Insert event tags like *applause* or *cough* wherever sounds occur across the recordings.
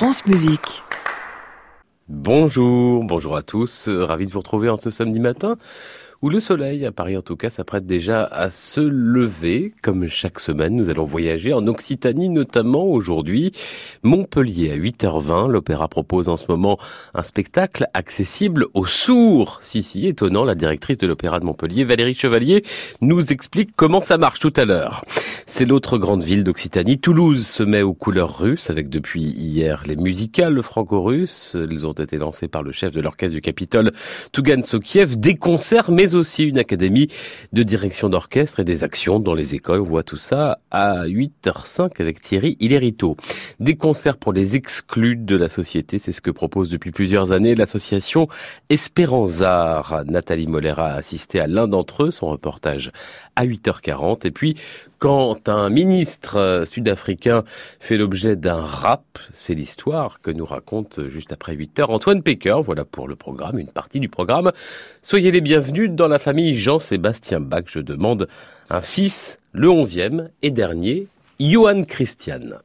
France Musique. Bonjour, bonjour à tous, ravi de vous retrouver en ce samedi matin où le soleil, à Paris en tout cas, s'apprête déjà à se lever. Comme chaque semaine, nous allons voyager en Occitanie, notamment aujourd'hui. Montpellier à 8h20. L'opéra propose en ce moment un spectacle accessible aux sourds. Si, si, étonnant, la directrice de l'opéra de Montpellier, Valérie Chevalier, nous explique comment ça marche tout à l'heure. C'est l'autre grande ville d'Occitanie. Toulouse se met aux couleurs russes avec depuis hier les musicales franco-russes. Elles ont été lancées par le chef de l'orchestre du Capitole, Tougan Sokiev. Des concerts, mais aussi une académie de direction d'orchestre et des actions dans les écoles. On voit tout ça à 8h05 avec Thierry Hilerito. Des concerts pour les exclus de la société, c'est ce que propose depuis plusieurs années l'association Espéranzar. Nathalie Moller a assisté à l'un d'entre eux, son reportage à 8h40. Et puis, quand un ministre sud-africain fait l'objet d'un rap, c'est l'histoire que nous raconte juste après 8h Antoine Pecker. Voilà pour le programme, une partie du programme. Soyez les bienvenus dans la famille Jean-Sébastien Bach. Je demande un fils, le onzième et dernier, Johann Christian.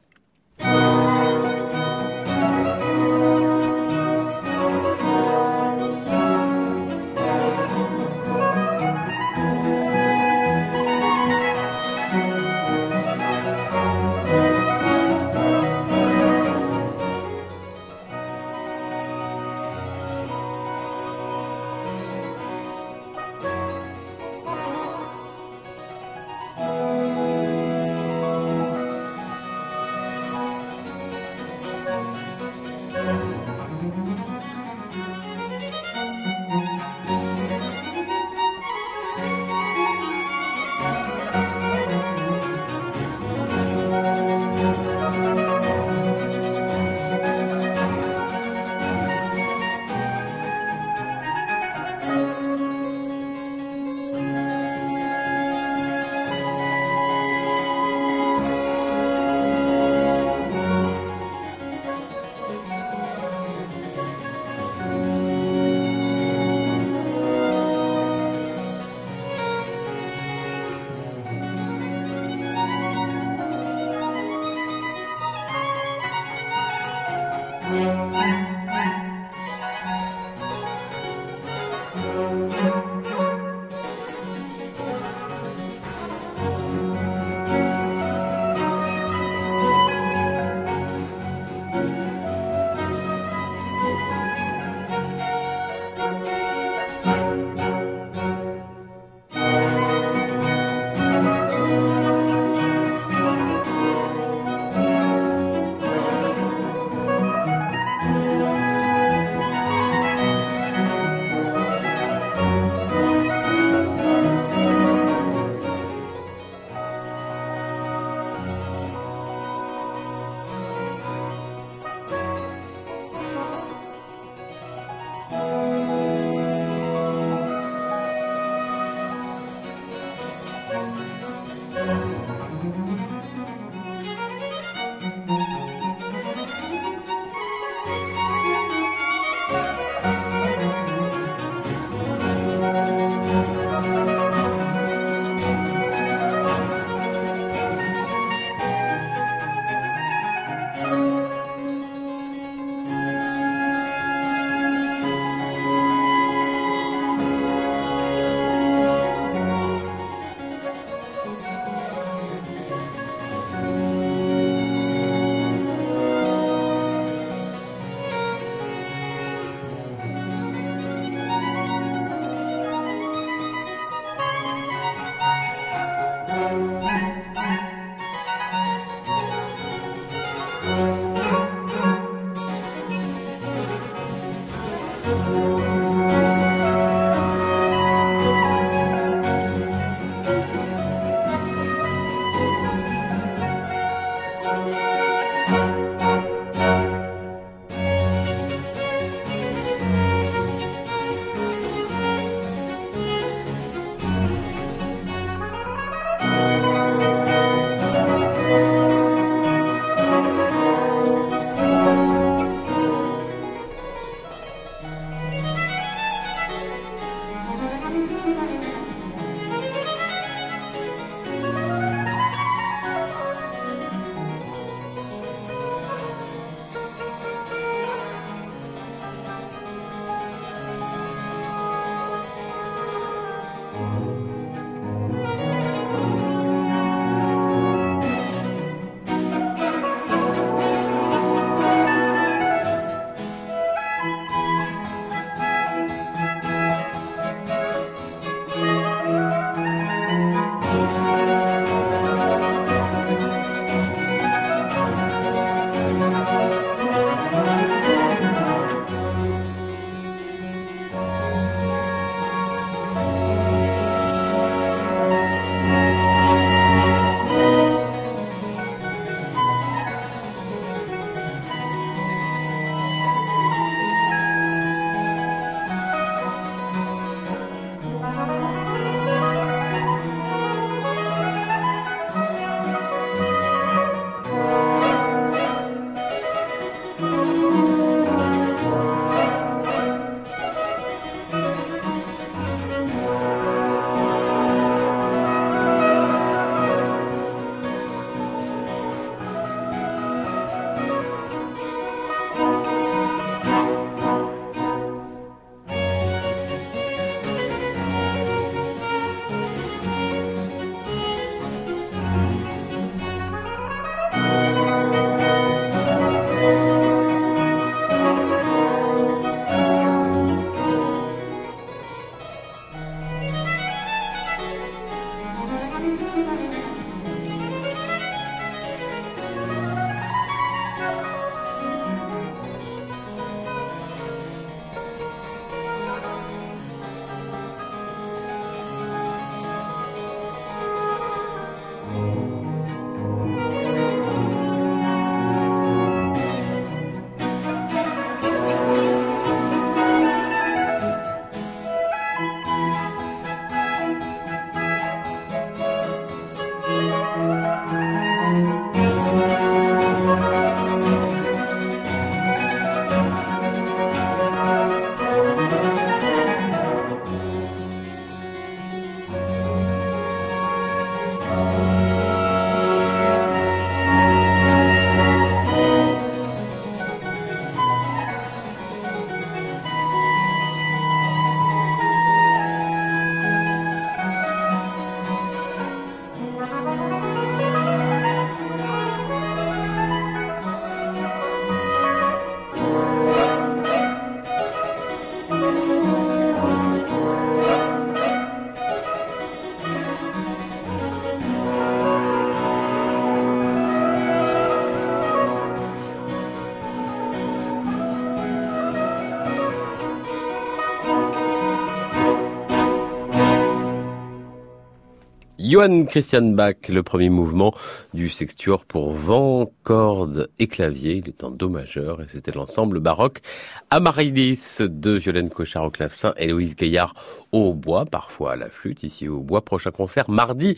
Johann Christian Bach, le premier mouvement du sextuor pour vent, cordes et clavier. Il est en do majeur et c'était l'ensemble baroque Amaryllis de Violaine Cochard au clavecin et Louise Gaillard au bois, parfois à la flûte, ici au bois. Prochain concert mardi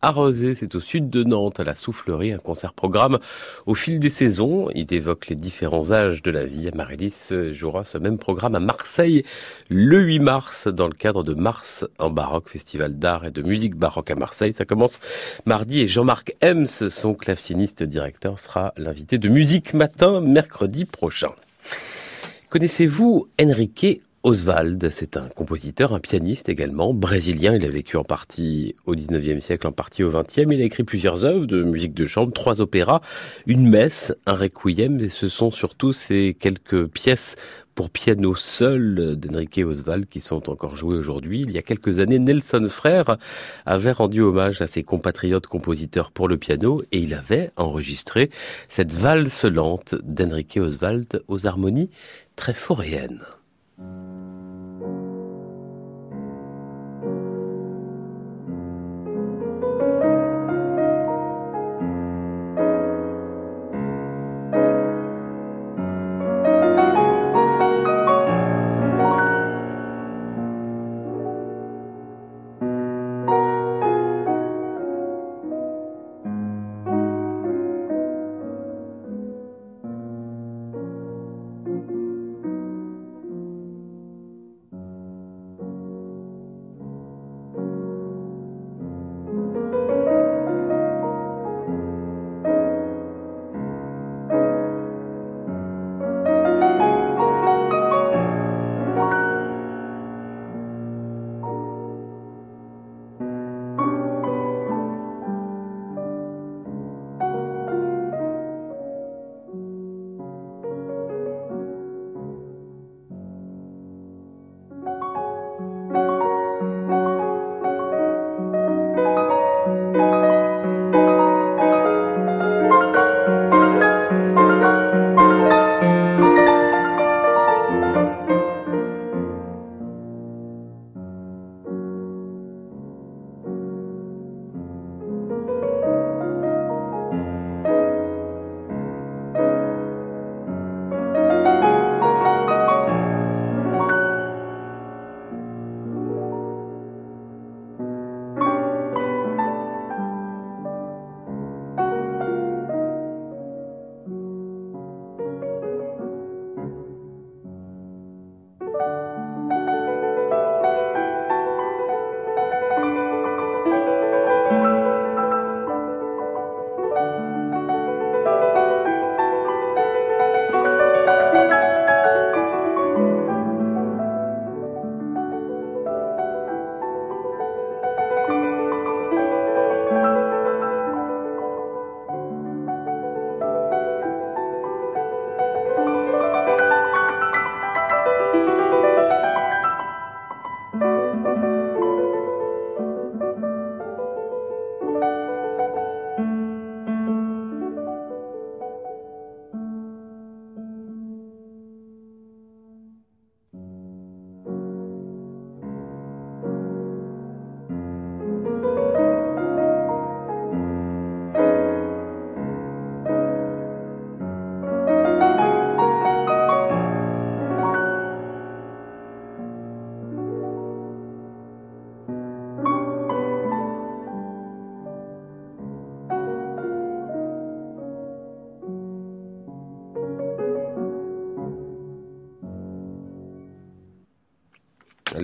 Arrosé, c'est au sud de Nantes, à la Soufflerie, un concert-programme au fil des saisons. Il évoque les différents âges de la vie. Marilis jouera ce même programme à Marseille le 8 mars dans le cadre de Mars en baroque, festival d'art et de musique baroque à Marseille. Ça commence mardi et Jean-Marc Hems, son claveciniste directeur, sera l'invité de Musique Matin mercredi prochain. Connaissez-vous Enrique Oswald, c'est un compositeur, un pianiste également, brésilien. Il a vécu en partie au 19e siècle, en partie au 20e. Il a écrit plusieurs œuvres de musique de chambre, trois opéras, une messe, un requiem, et ce sont surtout ces quelques pièces pour piano seul d'Enrique Oswald qui sont encore jouées aujourd'hui. Il y a quelques années, Nelson Frère avait rendu hommage à ses compatriotes compositeurs pour le piano et il avait enregistré cette valse lente d'Enrique Oswald aux harmonies très foréennes.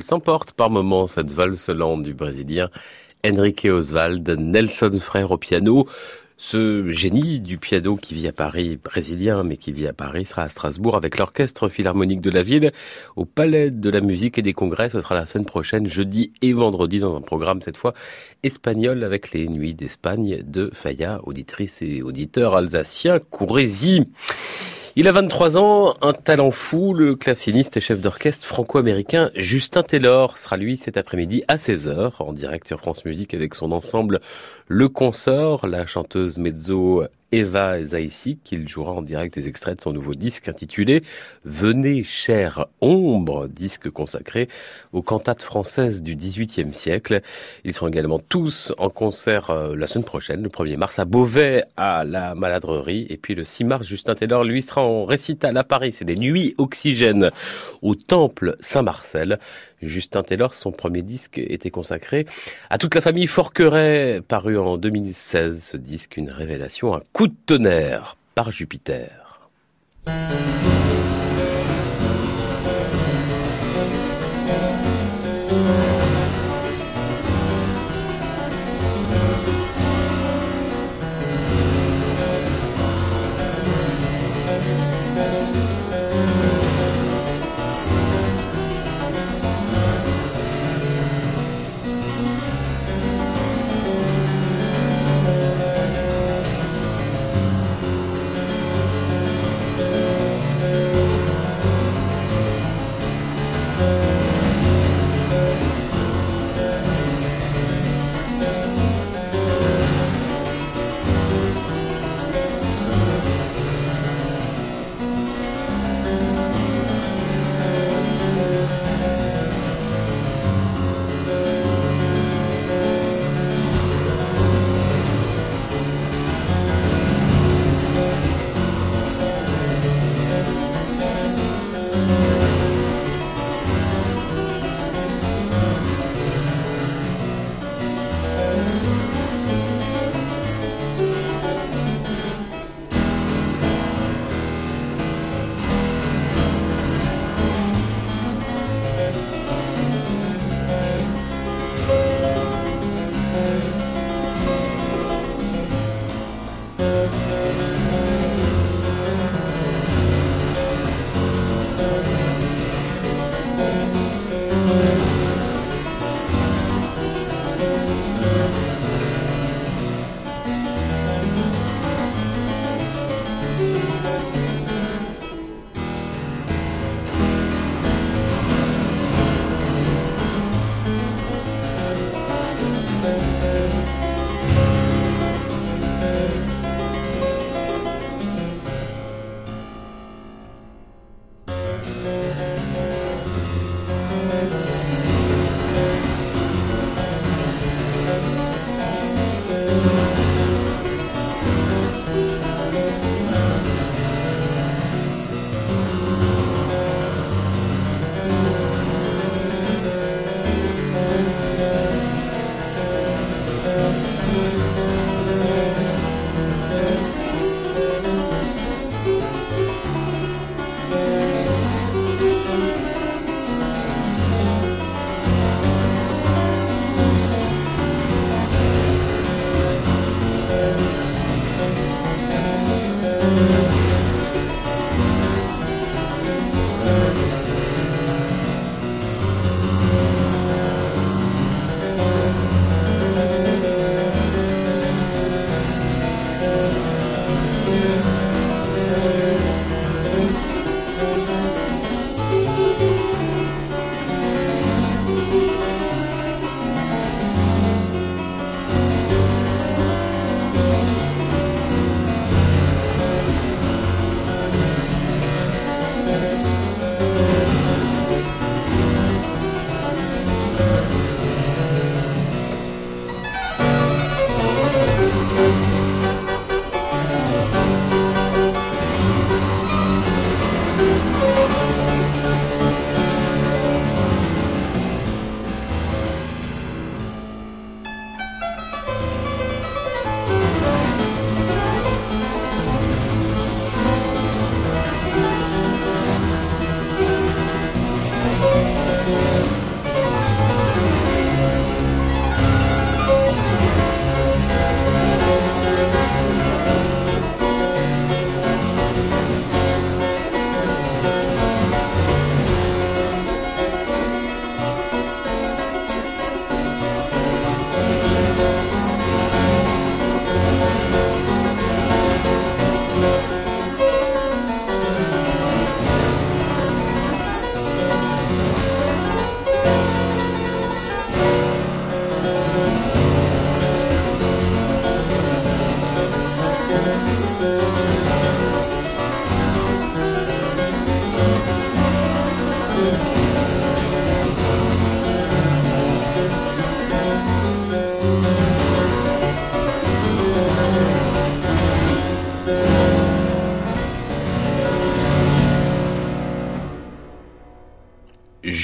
S'emporte par moments cette valse lente du Brésilien Enrique Oswald, Nelson Frère au piano. Ce génie du piano qui vit à Paris, brésilien, mais qui vit à Paris, sera à Strasbourg avec l'Orchestre Philharmonique de la ville au Palais de la Musique et des Congrès. Ce sera la semaine prochaine, jeudi et vendredi, dans un programme cette fois espagnol avec les Nuits d'Espagne de Faya, auditrice et auditeur alsacien Courrézy. Il a 23 ans, un talent fou, le claveciniste et chef d'orchestre franco-américain Justin Taylor. Sera lui cet après-midi à 16h en direct sur France Musique avec son ensemble Le Consort, la chanteuse mezzo Eva Zaïssi, qu'il jouera en direct des extraits de son nouveau disque intitulé Venez, chère ombre, disque consacré aux cantates françaises du XVIIIe siècle. Ils seront également tous en concert euh, la semaine prochaine, le 1er mars, à Beauvais, à la Maladrerie. Et puis le 6 mars, Justin Taylor, lui, sera en récital à Paris. C'est des Nuits Oxygène au Temple Saint-Marcel. Justin Taylor, son premier disque était consacré à toute la famille Forqueray, paru en 2016. Ce disque, une révélation, un coup de tonnerre par Jupiter.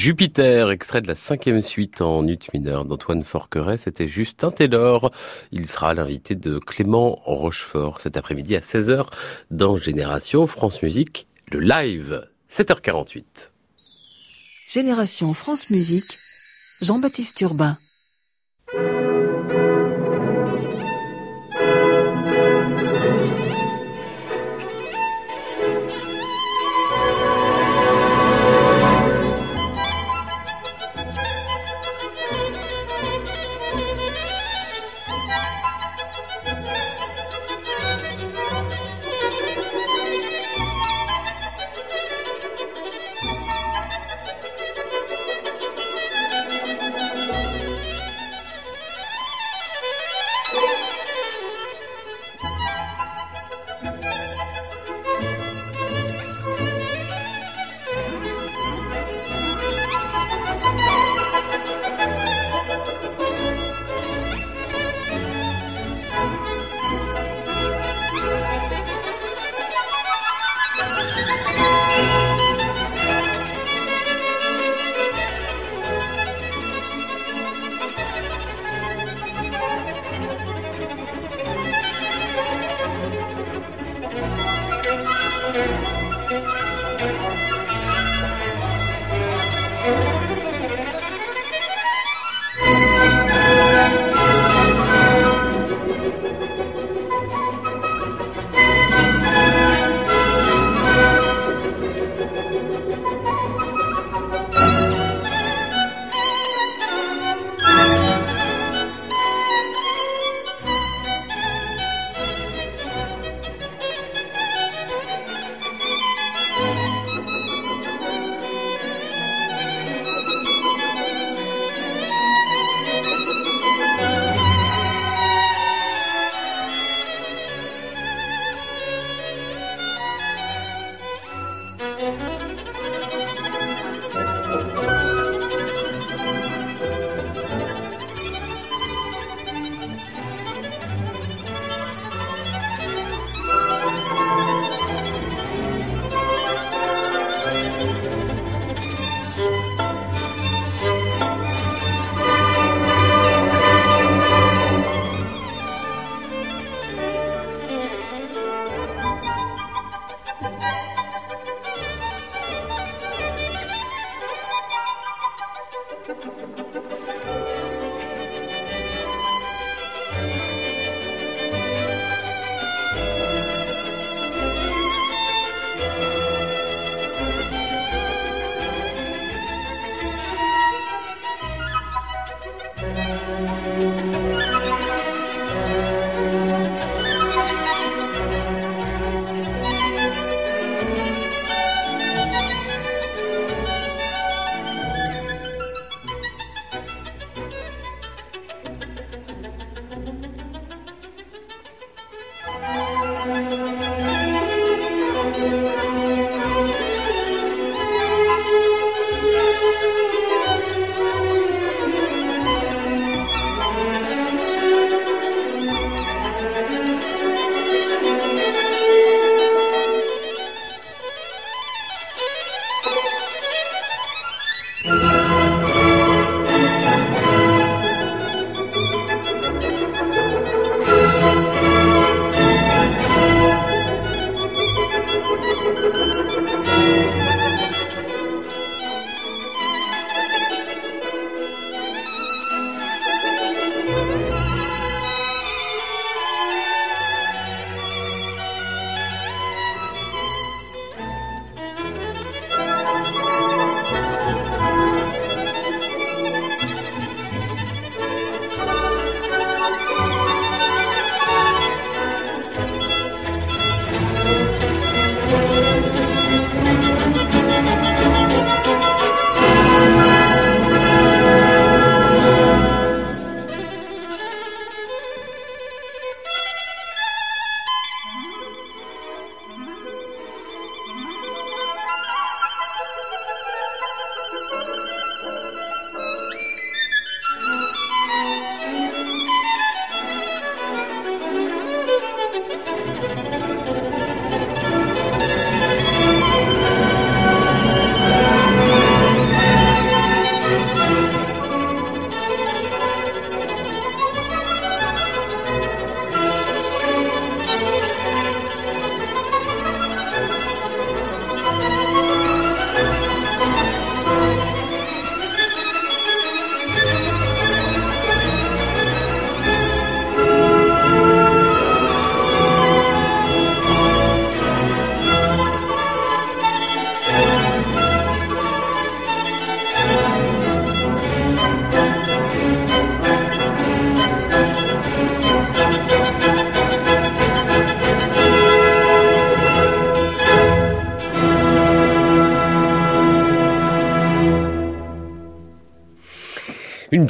Jupiter, extrait de la cinquième suite en ut mineur d'Antoine Forqueret, c'était Justin Taylor. Il sera l'invité de Clément Rochefort cet après-midi à 16h dans Génération France Musique, le live, 7h48. Génération France Musique, Jean-Baptiste Urbain.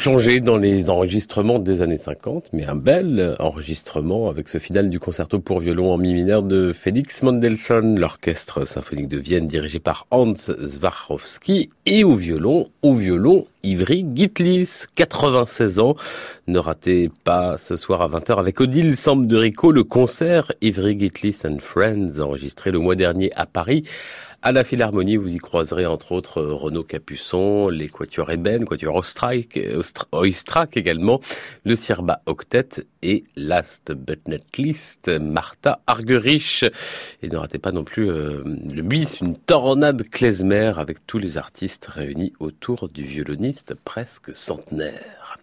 Une plongée dans les enregistrements des années 50, mais un bel enregistrement avec ce final du concerto pour violon en mi mineur de Félix Mendelssohn, l'orchestre symphonique de Vienne dirigé par Hans Zwarowski et au violon, au violon Ivry Gitlis, 96 ans. Ne ratez pas ce soir à 20h avec Odile Rico le concert Ivry Gitlis and Friends enregistré le mois dernier à Paris à la Philharmonie, vous y croiserez entre autres Renaud Capuçon, les Quatuors Eben, Quatuors Oistrakh également, le Sirba Octet et last but not least, Martha Argerich. Et ne ratez pas non plus euh, le bis, une tornade klezmer avec tous les artistes réunis autour du violoniste presque centenaire.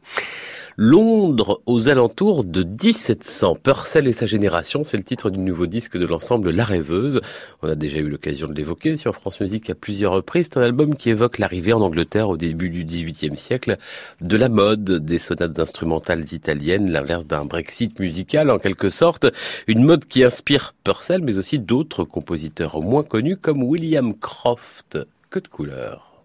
Londres aux alentours de 1700. Purcell et sa génération, c'est le titre du nouveau disque de l'ensemble La Rêveuse. On a déjà eu l'occasion de l'évoquer sur France Musique à plusieurs reprises. C'est un album qui évoque l'arrivée en Angleterre au début du XVIIIe siècle de la mode des sonates instrumentales italiennes, l'inverse d'un Brexit musical en quelque sorte. Une mode qui inspire Purcell mais aussi d'autres compositeurs moins connus comme William Croft. Que de couleurs.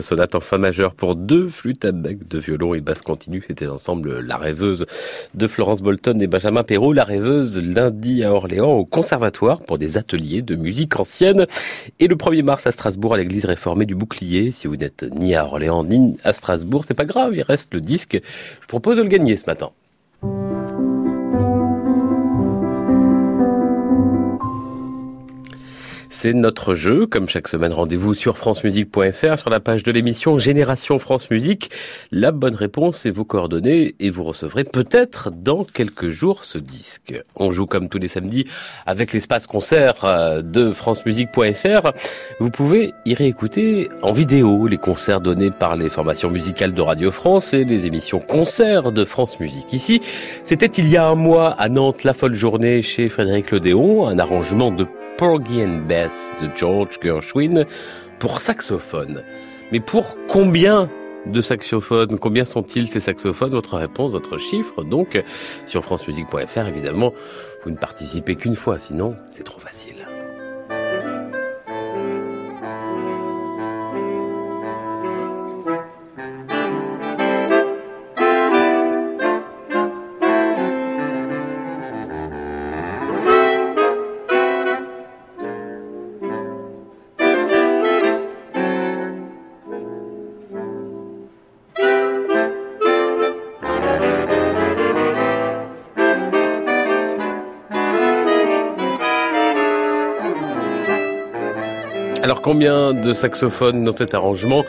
Sonate en fa majeur pour deux flûtes à bec, de violon et basse continue. C'était l'ensemble La Rêveuse de Florence Bolton et Benjamin Perrault. La Rêveuse lundi à Orléans au Conservatoire pour des ateliers de musique ancienne. Et le 1er mars à Strasbourg à l'église réformée du Bouclier. Si vous n'êtes ni à Orléans ni à Strasbourg, c'est pas grave, il reste le disque. Je propose de le gagner ce matin. C'est notre jeu. Comme chaque semaine, rendez-vous sur francemusique.fr sur la page de l'émission Génération France Musique. La bonne réponse est vos coordonnées et vous recevrez peut-être dans quelques jours ce disque. On joue comme tous les samedis avec l'espace concert euh, de francemusique.fr. Vous pouvez y réécouter en vidéo les concerts donnés par les formations musicales de Radio France et les émissions concerts de France Musique. Ici, c'était il y a un mois à Nantes la folle journée chez Frédéric Lodéon, un arrangement de Porgy and Bess de George Gershwin pour saxophone. Mais pour combien de saxophones? Combien sont-ils ces saxophones? Votre réponse, votre chiffre, donc sur francemusique.fr, évidemment, vous ne participez qu'une fois, sinon c'est trop facile. Combien de saxophones dans cet arrangement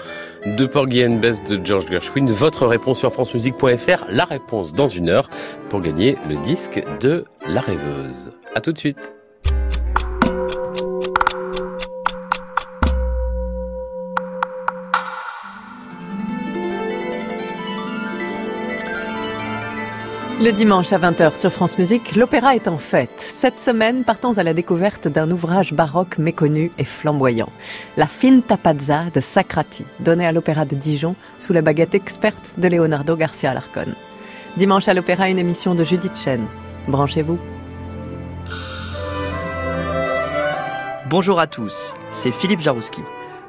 de Porgy and Bess de George Gershwin? Votre réponse sur francemusique.fr, la réponse dans une heure pour gagner le disque de La Rêveuse. A tout de suite. Le dimanche à 20h sur France Musique, l'opéra est en fête. Cette semaine, partons à la découverte d'un ouvrage baroque méconnu et flamboyant. La Finta Pazza de Sacrati, donnée à l'opéra de Dijon sous la baguette experte de Leonardo Garcia Alarcon. Dimanche à l'opéra, une émission de Judith Chen. Branchez-vous. Bonjour à tous, c'est Philippe Jarouski.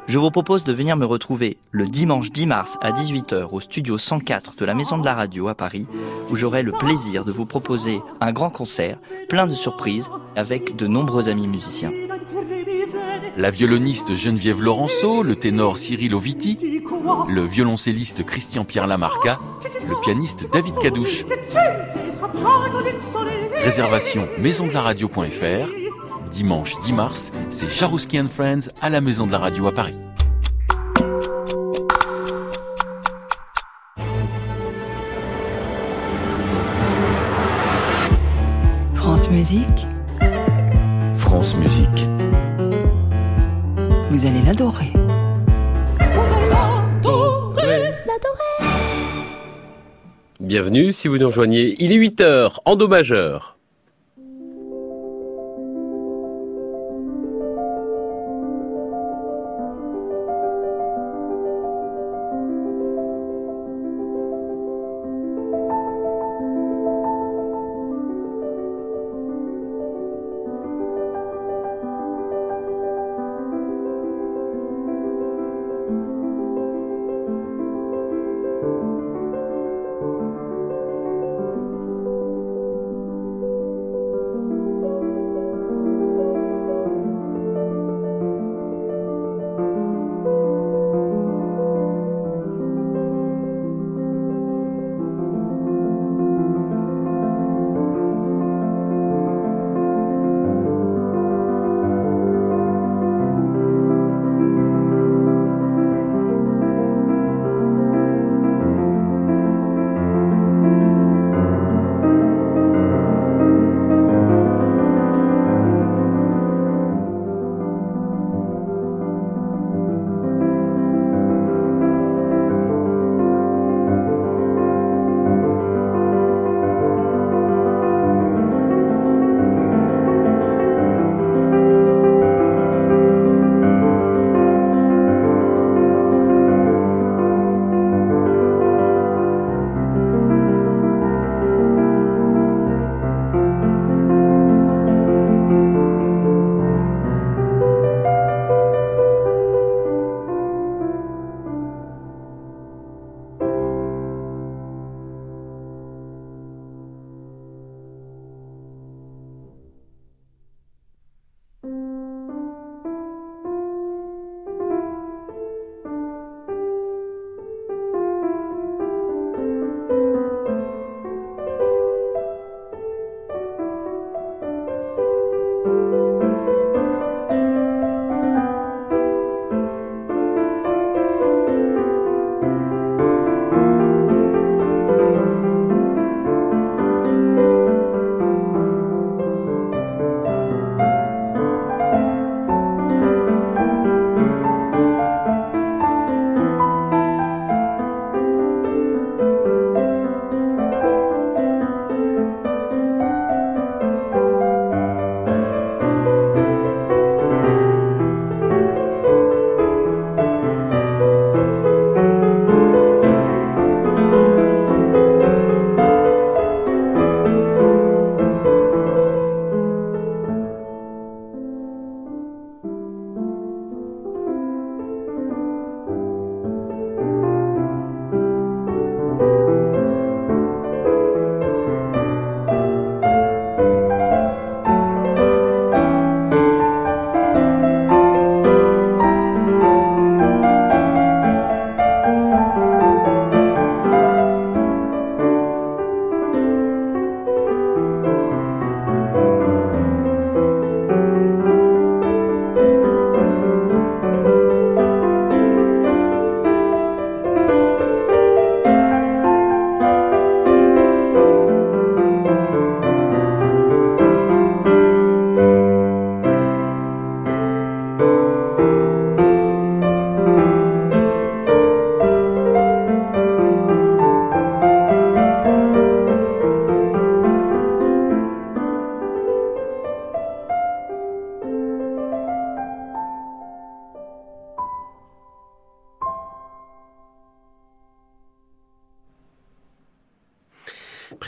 Je vous propose de venir me retrouver le dimanche 10 mars à 18h au studio 104 de la Maison de la Radio à Paris, où j'aurai le plaisir de vous proposer un grand concert, plein de surprises, avec de nombreux amis musiciens. La violoniste Geneviève Laurenceau, le ténor Cyril Oviti, le violoncelliste Christian-Pierre Lamarca, le pianiste David Cadouche. Réservation maisondelaradio.fr dimanche 10 mars, c'est Jarouski and Friends à la Maison de la Radio à Paris. France Musique, France Musique. vous allez l'adorer. Bienvenue si vous nous rejoignez. Il est 8 heures en do majeur.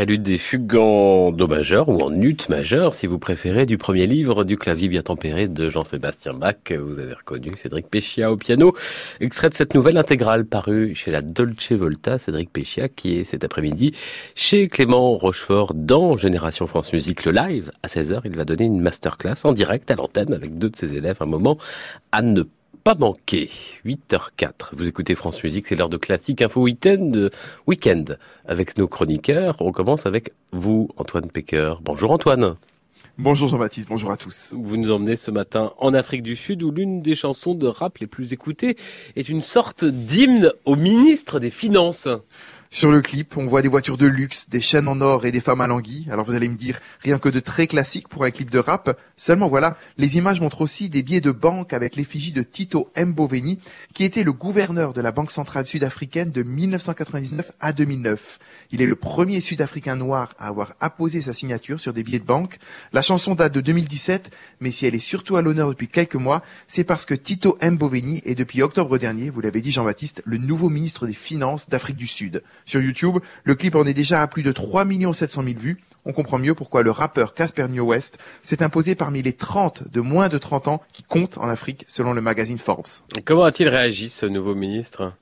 Prélude des fugues en do majeur ou en ut majeur, si vous préférez, du premier livre du clavier bien tempéré de Jean-Sébastien Bach. Vous avez reconnu Cédric Péchia au piano. Extrait de cette nouvelle intégrale parue chez la Dolce Volta, Cédric Péchia, qui est cet après-midi chez Clément Rochefort dans Génération France Musique, le live. À 16h, il va donner une masterclass en direct à l'antenne avec deux de ses élèves. Un moment à ne pas manquer. 8h04. Vous écoutez France Musique, c'est l'heure de classique info week-end, week-end avec nos chroniqueurs. On commence avec vous, Antoine Pecker. Bonjour Antoine. Bonjour Jean-Baptiste, bonjour à tous. Vous nous emmenez ce matin en Afrique du Sud où l'une des chansons de rap les plus écoutées est une sorte d'hymne au ministre des Finances. Sur le clip, on voit des voitures de luxe, des chaînes en or et des femmes à languille. Alors vous allez me dire, rien que de très classique pour un clip de rap. Seulement voilà, les images montrent aussi des billets de banque avec l'effigie de Tito Mboveni, qui était le gouverneur de la Banque centrale sud-africaine de 1999 à 2009. Il est le premier Sud-Africain noir à avoir apposé sa signature sur des billets de banque. La chanson date de 2017, mais si elle est surtout à l'honneur depuis quelques mois, c'est parce que Tito Mboveni est depuis octobre dernier, vous l'avez dit Jean-Baptiste, le nouveau ministre des Finances d'Afrique du Sud. Sur YouTube, le clip en est déjà à plus de 3 700 000 vues. On comprend mieux pourquoi le rappeur Casper New West s'est imposé parmi les 30 de moins de 30 ans qui comptent en Afrique selon le magazine Forbes. Comment a-t-il réagi ce nouveau ministre?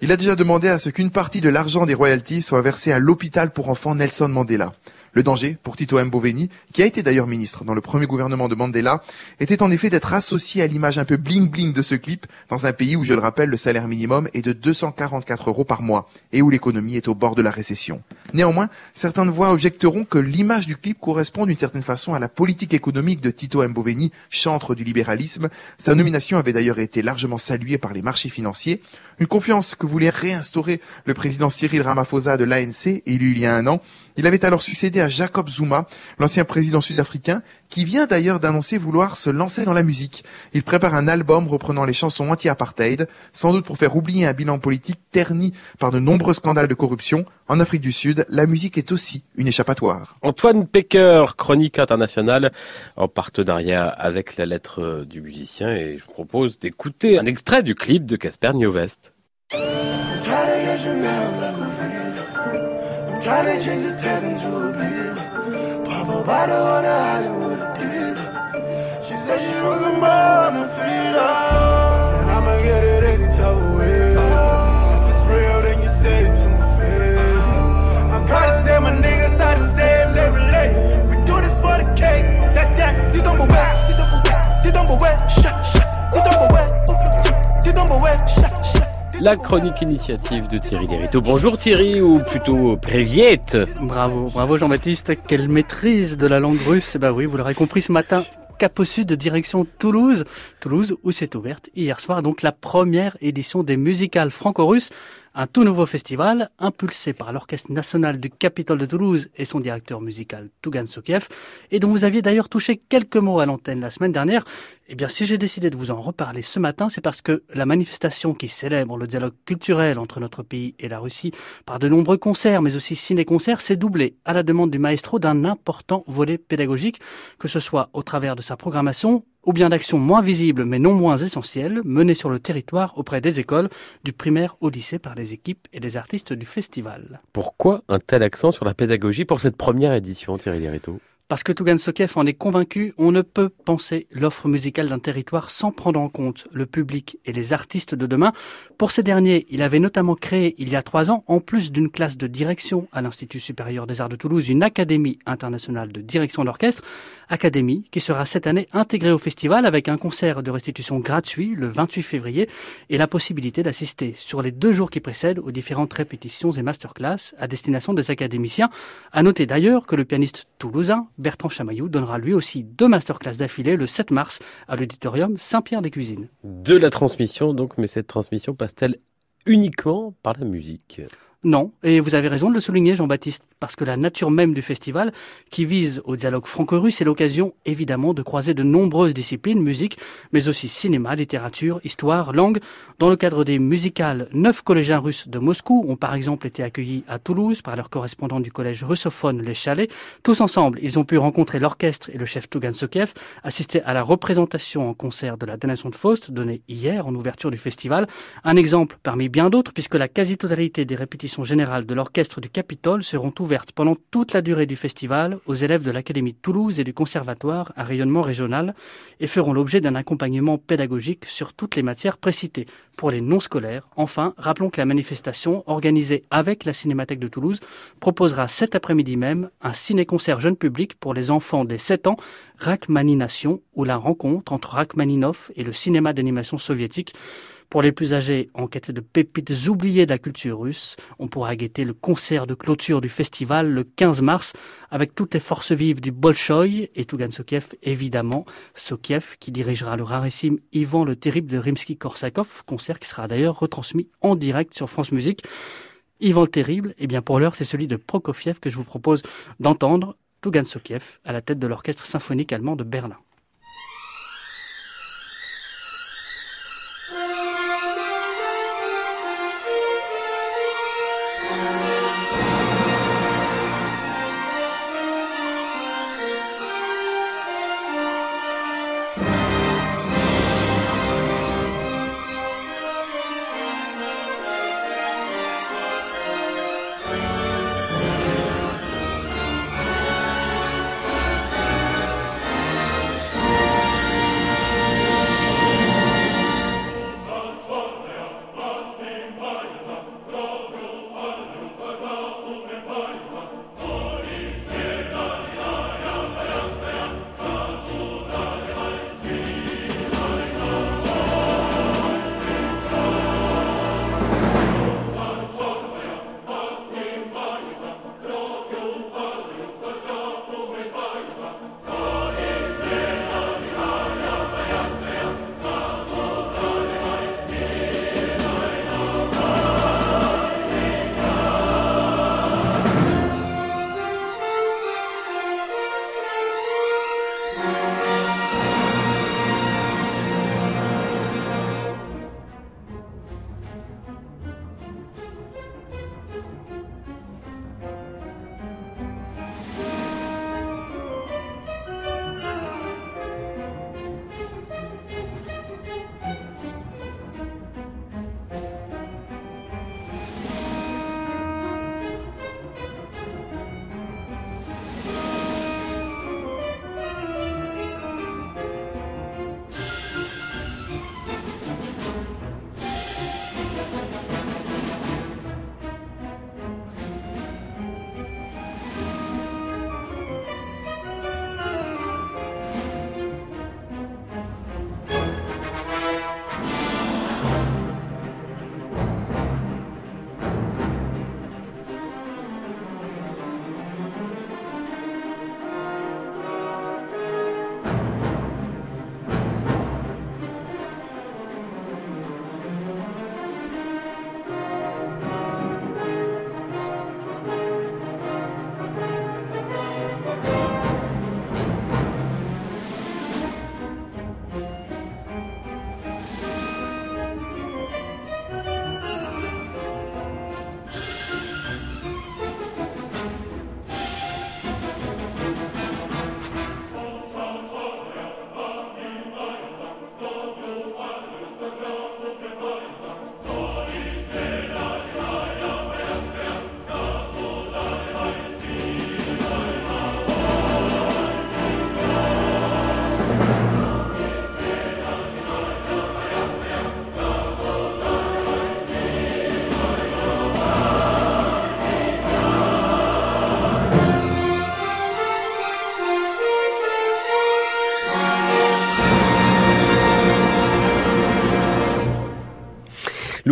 Il a déjà demandé à ce qu'une partie de l'argent des royalties soit versée à l'hôpital pour enfants Nelson Mandela. Le danger pour Tito Mboveni, qui a été d'ailleurs ministre dans le premier gouvernement de Mandela, était en effet d'être associé à l'image un peu bling-bling de ce clip dans un pays où, je le rappelle, le salaire minimum est de 244 euros par mois et où l'économie est au bord de la récession. Néanmoins, certaines voix objecteront que l'image du clip correspond d'une certaine façon à la politique économique de Tito Mboveni, chantre du libéralisme. Sa nomination avait d'ailleurs été largement saluée par les marchés financiers, une confiance que voulait réinstaurer le président Cyril Ramaphosa de l'ANC, élu il y a un an. Il avait alors succédé à Jacob Zuma, l'ancien président sud-africain, qui vient d'ailleurs d'annoncer vouloir se lancer dans la musique. Il prépare un album reprenant les chansons anti-apartheid, sans doute pour faire oublier un bilan politique terni par de nombreux scandales de corruption. En Afrique du Sud, la musique est aussi une échappatoire. Antoine Pecker, chronique internationale, en partenariat avec la lettre du musicien, et je vous propose d'écouter un extrait du clip de Casper Nyovest. Trying to change this test into a beam. Pop a bottle on a Hollywood dip. She said she was a man of freedom. And I'ma get it any type of way. If it's real, then you say it to my face. I'm proud to say my niggas are the same, they relate. We do this for the cake. That, that, you don't go away. You don't go away. Shut, shut. You don't go away. You don't go away. Shut, shut. La chronique initiative de Thierry Lériteau. Bonjour Thierry, ou plutôt Préviette. Bravo, bravo Jean-Baptiste, quelle maîtrise de la langue russe. Eh ben oui, vous l'aurez compris ce matin, Cap au Sud, direction Toulouse. Toulouse, où s'est ouverte hier soir donc la première édition des musicales franco-russes un tout nouveau festival impulsé par l'Orchestre national du Capitole de Toulouse et son directeur musical Tougan Sokiev, et dont vous aviez d'ailleurs touché quelques mots à l'antenne la semaine dernière. Eh bien, si j'ai décidé de vous en reparler ce matin, c'est parce que la manifestation qui célèbre le dialogue culturel entre notre pays et la Russie par de nombreux concerts, mais aussi ciné-concerts, s'est doublée à la demande du maestro d'un important volet pédagogique, que ce soit au travers de sa programmation ou bien d'actions moins visibles mais non moins essentielles menées sur le territoire auprès des écoles, du primaire au lycée par les équipes et les artistes du festival. Pourquoi un tel accent sur la pédagogie pour cette première édition, Thierry Lériteau parce que Tougan Sokev en est convaincu, on ne peut penser l'offre musicale d'un territoire sans prendre en compte le public et les artistes de demain. Pour ces derniers, il avait notamment créé il y a trois ans, en plus d'une classe de direction à l'Institut supérieur des arts de Toulouse, une académie internationale de direction d'orchestre, académie qui sera cette année intégrée au festival avec un concert de restitution gratuit le 28 février et la possibilité d'assister sur les deux jours qui précèdent aux différentes répétitions et masterclass à destination des académiciens. À noter d'ailleurs que le pianiste toulousain Bertrand Chamaillou donnera lui aussi deux masterclass d'affilée le 7 mars à l'auditorium Saint-Pierre-des-Cuisines. De la transmission donc, mais cette transmission passe-t-elle uniquement par la musique? Non, et vous avez raison de le souligner, Jean-Baptiste, parce que la nature même du festival, qui vise au dialogue franco-russe, est l'occasion évidemment de croiser de nombreuses disciplines, musique, mais aussi cinéma, littérature, histoire, langue. Dans le cadre des musicales, neuf collégiens russes de Moscou ont par exemple été accueillis à Toulouse par leur correspondant du collège russophone Les Chalets. Tous ensemble, ils ont pu rencontrer l'orchestre et le chef Tougan Sokiev, assister à la représentation en concert de la Donation de Faust donnée hier en ouverture du festival. Un exemple parmi bien d'autres, puisque la quasi-totalité des répétitions générales de l'orchestre du Capitole seront ouvertes pendant toute la durée du festival aux élèves de l'Académie de Toulouse et du Conservatoire à rayonnement régional et feront l'objet d'un accompagnement pédagogique sur toutes les matières précitées. Pour les non-scolaires, enfin, rappelons que la manifestation, organisée avec la Cinémathèque de Toulouse, proposera cet après-midi même un ciné-concert jeune public pour les enfants des 7 ans, Rachmanination, ou la rencontre entre Rachmaninov et le cinéma d'animation soviétique. Pour les plus âgés, en quête de pépites oubliées de la culture russe, on pourra guetter le concert de clôture du festival le 15 mars avec toutes les forces vives du Bolchoï et Tougan Sokiev, évidemment. Sokiev qui dirigera le rarissime Ivan le Terrible de Rimsky-Korsakov, concert qui sera d'ailleurs retransmis en direct sur France Musique. Ivan le Terrible, eh bien pour l'heure, c'est celui de Prokofiev que je vous propose d'entendre. Tougan Sokiev à la tête de l'orchestre symphonique allemand de Berlin.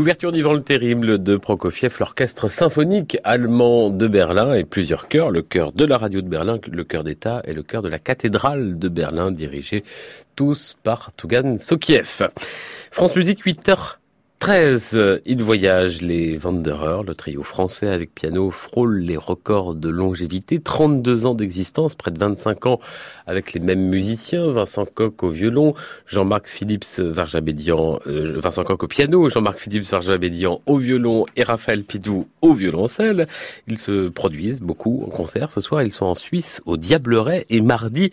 L'ouverture d'Ivan le Terrible de Prokofiev, l'orchestre symphonique allemand de Berlin et plusieurs chœurs, le chœur de la radio de Berlin, le chœur d'État et le chœur de la cathédrale de Berlin, dirigés tous par Tougan Sokiev. France Musique 8h 13, il voyage les Wanderers, le trio français avec piano frôle les records de longévité, 32 ans d'existence, près de 25 ans avec les mêmes musiciens, Vincent Coq au violon, Jean-Marc Philips Varjabédian, euh, Vincent Coq au piano, Jean-Marc Philips Varjabédian au violon et Raphaël Pidou au violoncelle. Ils se produisent beaucoup en concert. Ce soir, ils sont en Suisse au Diableret et mardi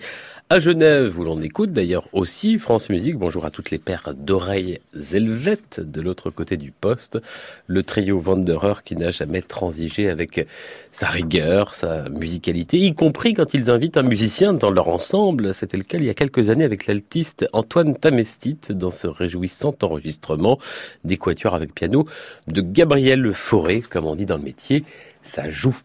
à Genève, où l'on écoute d'ailleurs aussi France Musique. Bonjour à toutes les paires d'oreilles helvètes de l'autre côté du poste. Le trio Wanderer qui n'a jamais transigé avec sa rigueur, sa musicalité, y compris quand ils invitent un musicien dans leur ensemble. C'était le cas il y a quelques années avec l'altiste Antoine Tamestit dans ce réjouissant enregistrement d'équateur avec piano de Gabriel Fauré, comme on dit dans le métier. Ça joue.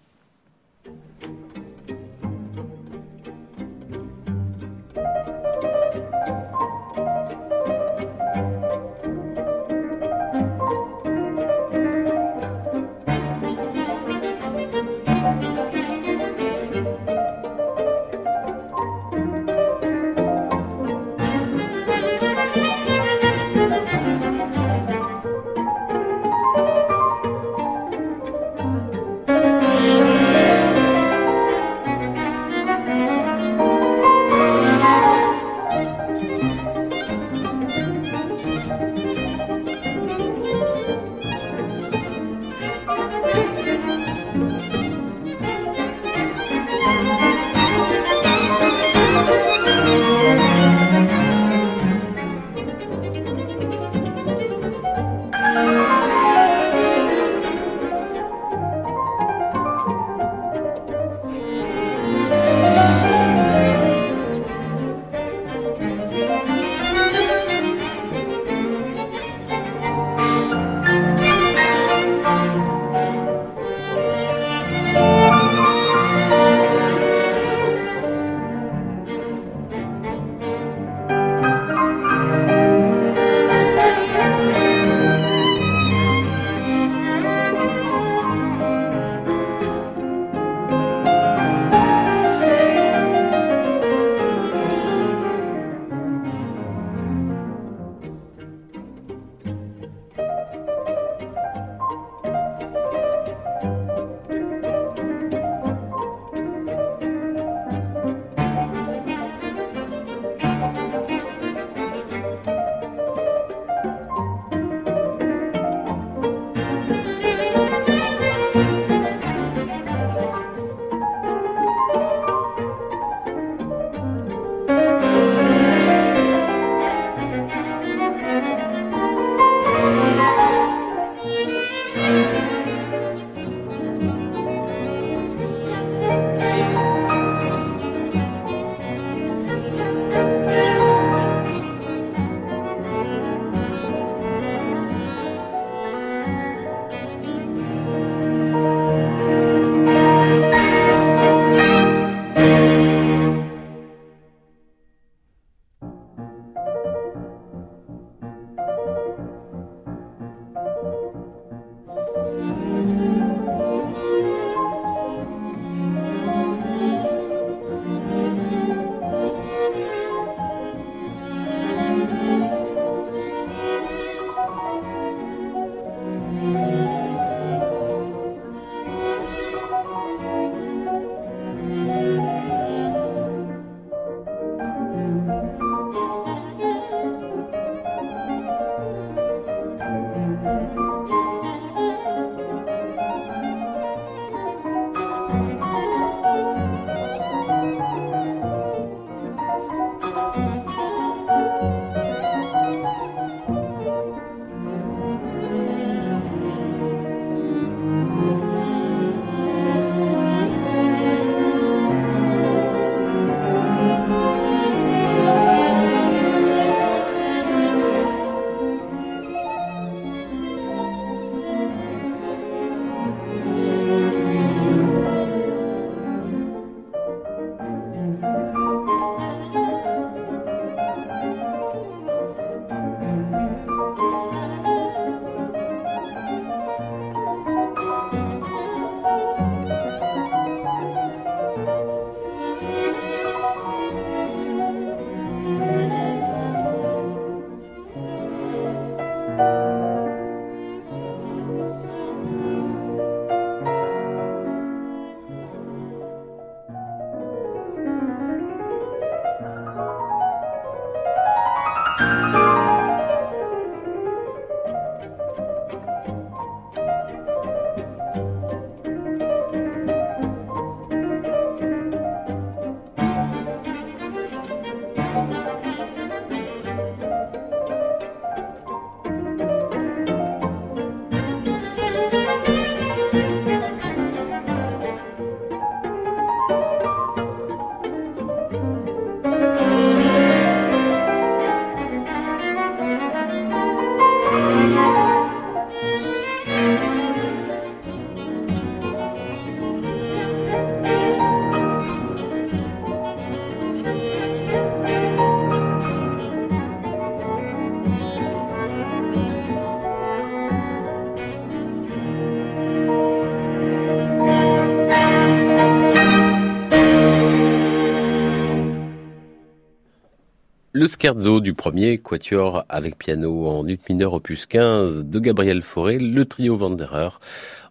Le scherzo du premier quatuor avec piano en ut mineur opus 15 de Gabriel Fauré, le trio Wanderer.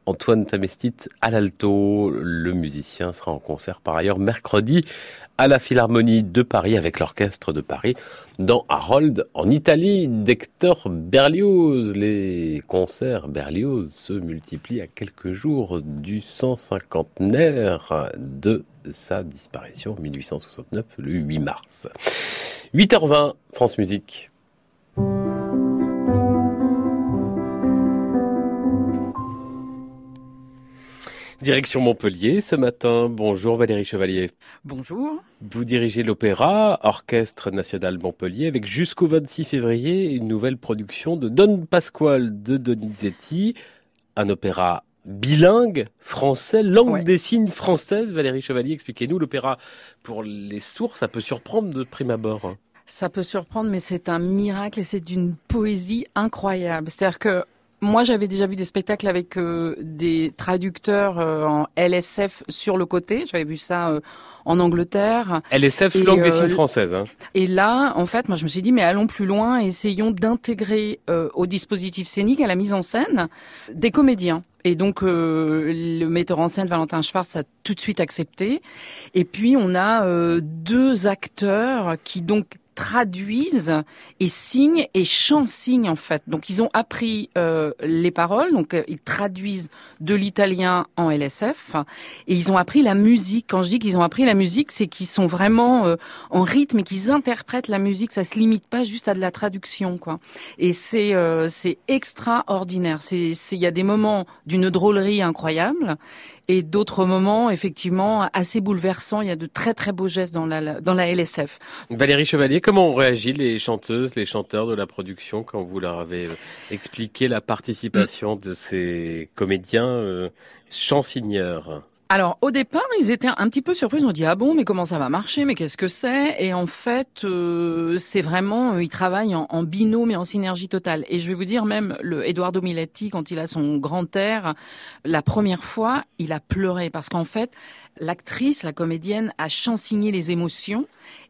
Antoine Tamestit à l'alto. Le musicien sera en concert par ailleurs mercredi à la Philharmonie de Paris avec l'Orchestre de Paris dans Harold en Italie d'Hector Berlioz. Les concerts Berlioz se multiplient à quelques jours du 150naire de sa disparition en 1869 le 8 mars. 8h20, France Musique. Direction Montpellier ce matin. Bonjour Valérie Chevalier. Bonjour. Vous dirigez l'Opéra, Orchestre National Montpellier, avec jusqu'au 26 février une nouvelle production de Don Pasquale de Donizetti, un opéra bilingue, français, langue des signes française. Valérie Chevalier, expliquez-nous, l'opéra pour les sourds, ça peut surprendre de prime abord. Ça peut surprendre, mais c'est un miracle et c'est d'une poésie incroyable. C'est-à-dire que moi, j'avais déjà vu des spectacles avec euh, des traducteurs euh, en LSF sur le côté. J'avais vu ça euh, en Angleterre. LSF, langue des signes française. Hein. Et là, en fait, moi, je me suis dit, mais allons plus loin, essayons d'intégrer au dispositif scénique, à la mise en scène, des comédiens. Et donc le metteur en scène Valentin Schwartz a tout de suite accepté. Et puis on a deux acteurs qui donc traduisent et signent et chansignent en fait. Donc ils ont appris euh, les paroles, donc euh, ils traduisent de l'italien en LSF et ils ont appris la musique. Quand je dis qu'ils ont appris la musique, c'est qu'ils sont vraiment euh, en rythme et qu'ils interprètent la musique. Ça se limite pas juste à de la traduction quoi. Et c'est c'est extraordinaire. C'est il y a des moments d'une drôlerie incroyable et d'autres moments effectivement assez bouleversants. Il y a de très très beaux gestes dans la dans la LSF. Valérie Chevalier, comment ont réagi les chanteuses, les chanteurs de la production quand vous leur avez euh, expliqué la participation de ces comédiens euh, chansigneurs alors au départ, ils étaient un petit peu surpris. Ont dit ah bon, mais comment ça va marcher? Mais qu'est-ce que c'est? Et en fait, euh, c'est vraiment ils travaillent en, en, binôme et en synergie totale. Et je vais vous dire même le Eduardo Miletti quand il a son grand air, la première fois, il a pleuré parce qu'en fait, l'actrice, la comédienne, a chansigné les émotions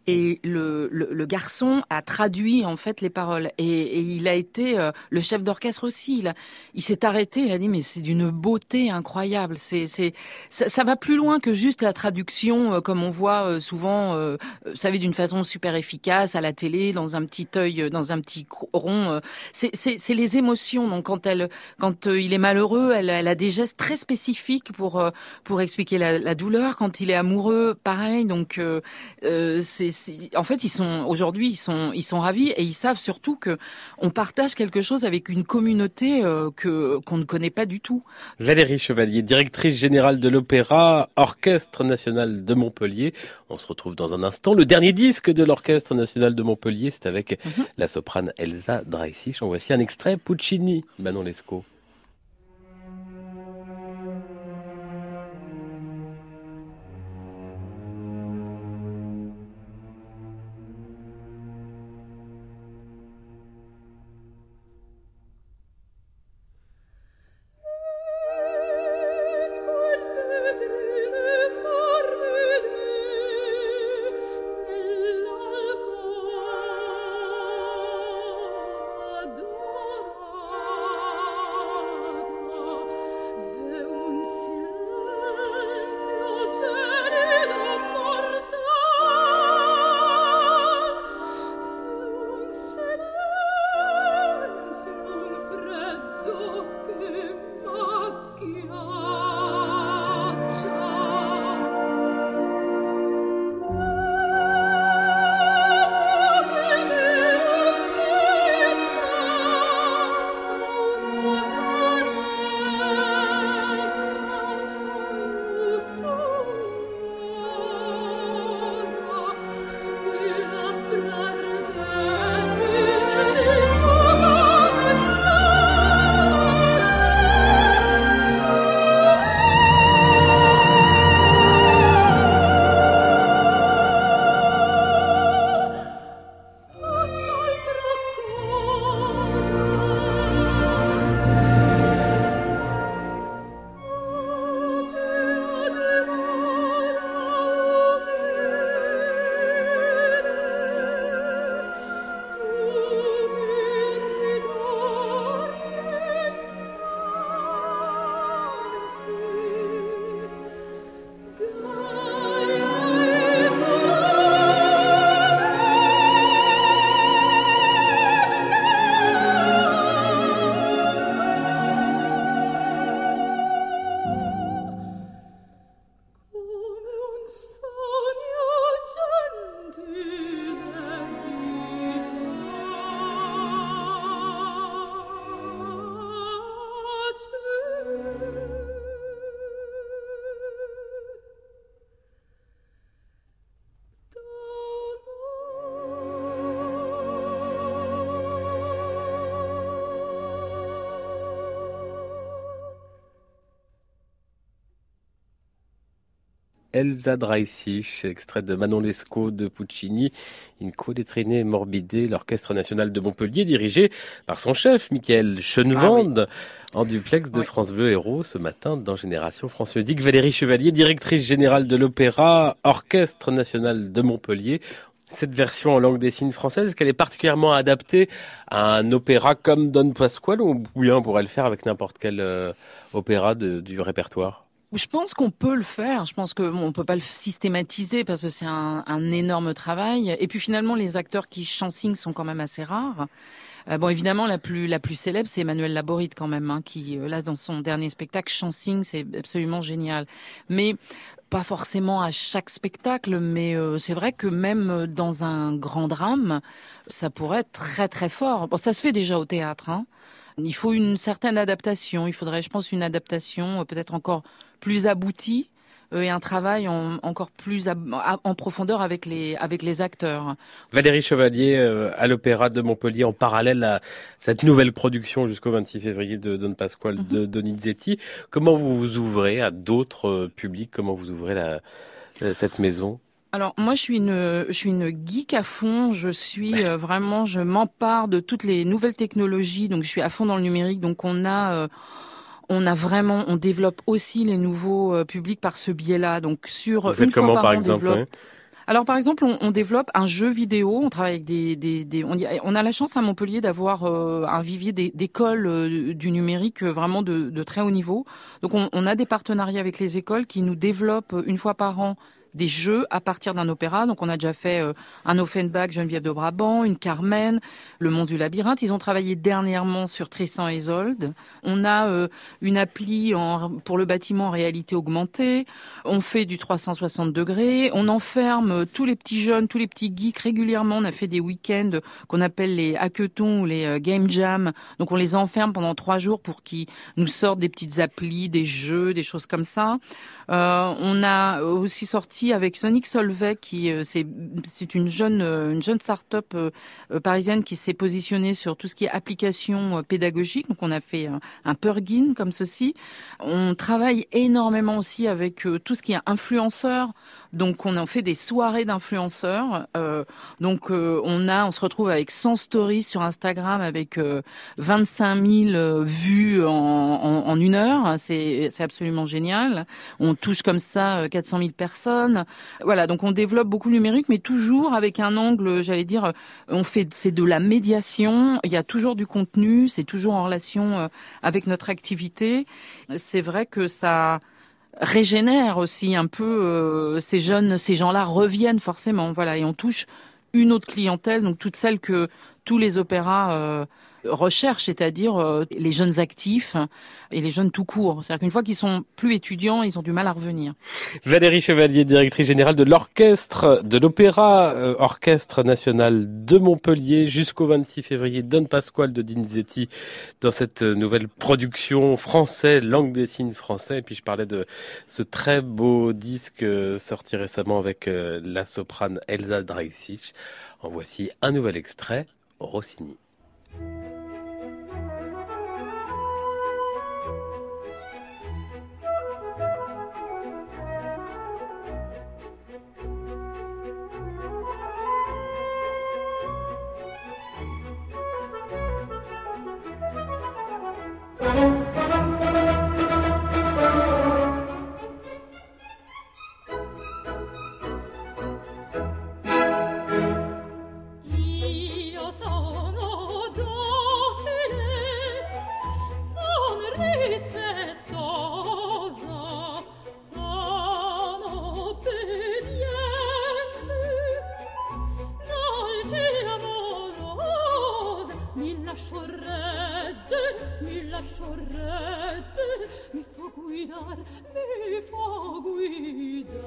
et le, le, garçon a traduit en fait les paroles et, il a été euh, le chef d'orchestre aussi. Il, il s'est arrêté, il a dit mais c'est d'une beauté incroyable. C'est c'est ça, ça, va plus loin que juste la traduction euh, comme on voit euh, souvent, vous savez d'une façon super efficace à la télé dans un petit œil, dans un petit rond. c'est c'est les émotions. Donc quand elle quand il est malheureux, elle, elle, a des gestes très spécifiques pour pour expliquer la, la douleur. Quand il est amoureux, pareil. Donc c'est en fait, ils sont aujourd'hui, ils sont, ils sont ravis et ils savent surtout que on partage quelque chose avec une communauté euh, que qu'on ne connaît pas du tout. Valérie Chevalier, directrice générale de l'Opéra, Orchestre national de Montpellier. On se retrouve dans un instant. Le dernier disque de l'Orchestre national de Montpellier, c'est avec mhm. la soprane Elsa Dreissich. En voici un extrait Puccini, Manon Lescaut. Elsa Dreissich, extrait de Manon Lescaut de Puccini, une Traînées morbidée, l'Orchestre national de Montpellier, dirigé par son chef, Michael Schönwand, ah en duplex de France Bleu Héros, ce matin dans Génération France Musique. Valérie Chevalier, directrice générale de l'Opéra, Orchestre national de Montpellier. Cette version en langue des signes française, est-ce qu'elle est particulièrement adaptée à un opéra comme Don Pasquale ou bien on pourrait le faire avec n'importe quel euh, opéra du répertoire je pense qu'on peut le faire. Je pense qu'on ne peut pas le systématiser parce que c'est un, énorme travail. Et puis finalement, les acteurs qui chansignent sont quand même assez rares. Euh, bon, évidemment, la plus la plus célèbre, c'est Emmanuel Laborite quand même, hein, qui euh, là dans son dernier spectacle chansigne, c'est absolument génial. Mais pas forcément à chaque spectacle, mais euh, c'est vrai que même dans un grand drame, ça pourrait être très très fort. Bon, ça se fait déjà au théâtre. Hein. Il faut une certaine adaptation. Il faudrait, je pense, une adaptation peut-être encore plus abouti euh, et un travail encore plus en profondeur avec les avec les acteurs. Valérie Chevalier euh, à l'Opéra de Montpellier en parallèle à cette nouvelle production jusqu'au 26 février de Don Pasquale de mhm. Donizetti. Comment vous vous ouvrez à d'autres euh, publics? Comment vous ouvrez la, cette maison? Alors moi je suis une je suis une geek à fond, je suis vraiment je m'empare de toutes les nouvelles technologies donc je suis à fond dans le numérique donc on a on a vraiment, on développe aussi les nouveaux euh, publics par ce biais-là. Donc sur Vous faites comment par, exemple Alors par exemple, on, développe un jeu vidéo. On travaille avec des, des, on, a la chance à Montpellier d'avoir euh, un vivier d'écoles euh, du numérique vraiment de, de, très haut niveau. Donc on, on, a des partenariats avec les écoles qui nous développent une fois par an des jeux à partir d'un opéra. Donc on a déjà fait euh, un Offenbach, Geneviève de Brabant, une Carmen, Le Monde du Labyrinthe. Ils ont travaillé dernièrement sur Tristan et Isolde. On a euh, une appli en, pour le bâtiment en réalité augmentée. On fait du 360 degrés. On enferme tous les petits jeunes, tous les petits geeks régulièrement. On a fait des week-ends qu'on appelle les hackathons ou les euh, game jam. Donc on les enferme pendant trois jours pour qu'ils nous sortent des petites applis, des jeux, des choses comme ça. Euh, on a aussi sorti avec Sonic Solvay, qui euh, c'est c'est une jeune euh, une jeune start-up parisienne qui s'est positionnée sur tout ce qui est application pédagogique. Donc on a fait un, un Purgin comme ceci. On travaille énormément aussi avec tout ce qui est influenceur. Donc on en fait des soirées d'influenceurs. Euh, donc euh, on a, on se retrouve avec 100 stories sur Instagram avec 25 euh, 000 vues en, en, une heure. C'est absolument génial. Touche comme ça 400 000 personnes. Voilà, donc on développe beaucoup le numérique, mais toujours avec un angle, j'allais dire, on fait c'est de la médiation. Il y a toujours du contenu, c'est toujours en relation avec notre activité. C'est vrai que ça régénère aussi un peu euh, ces jeunes, ces gens-là reviennent forcément, voilà, et on touche une autre clientèle, donc toutes celles que tous les opéras euh, recherche, c'est-à-dire euh, les jeunes actifs et les jeunes tout court. C'est-à-dire qu'une fois qu'ils sont plus étudiants, ils ont du mal à revenir. Valérie Chevalier, directrice générale de l'orchestre de l'Opéra, euh, Orchestre national de Montpellier, jusqu'au 26 février, Don Pasquale de Dinizetti dans cette nouvelle production français, langue des signes français. Et puis je parlais de ce très beau disque euh, sorti récemment avec la soprane Elsa Dreissich. En voici un nouvel extrait, Rossini. guidar, mi fa guidar.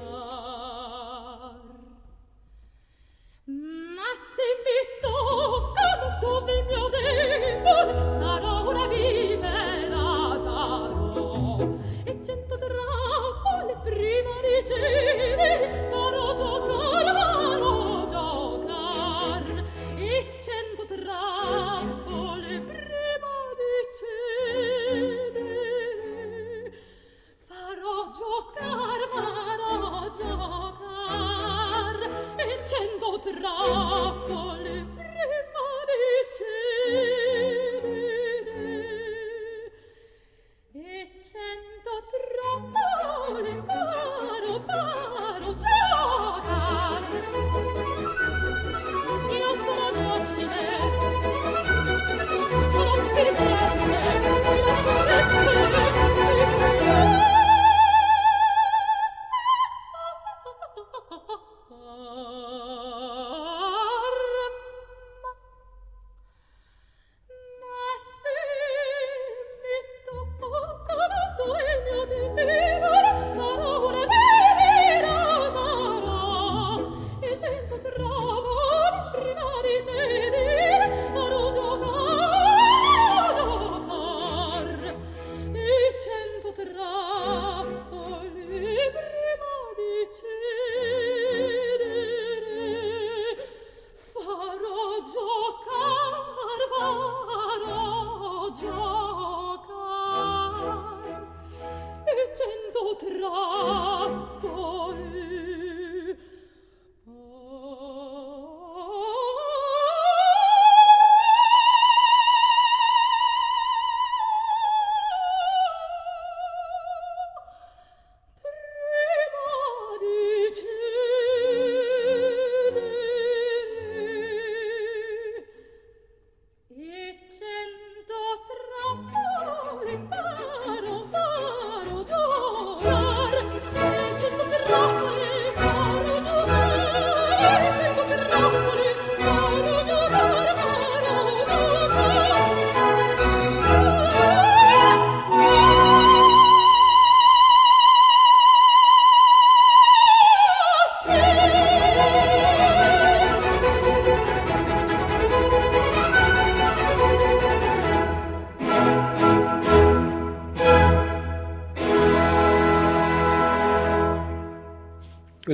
Ma se mi tocca dove il mio debole sarò una vivera sarò e cento drappole prima di ricevere trappole premane cedere. E cento trappole faro faro già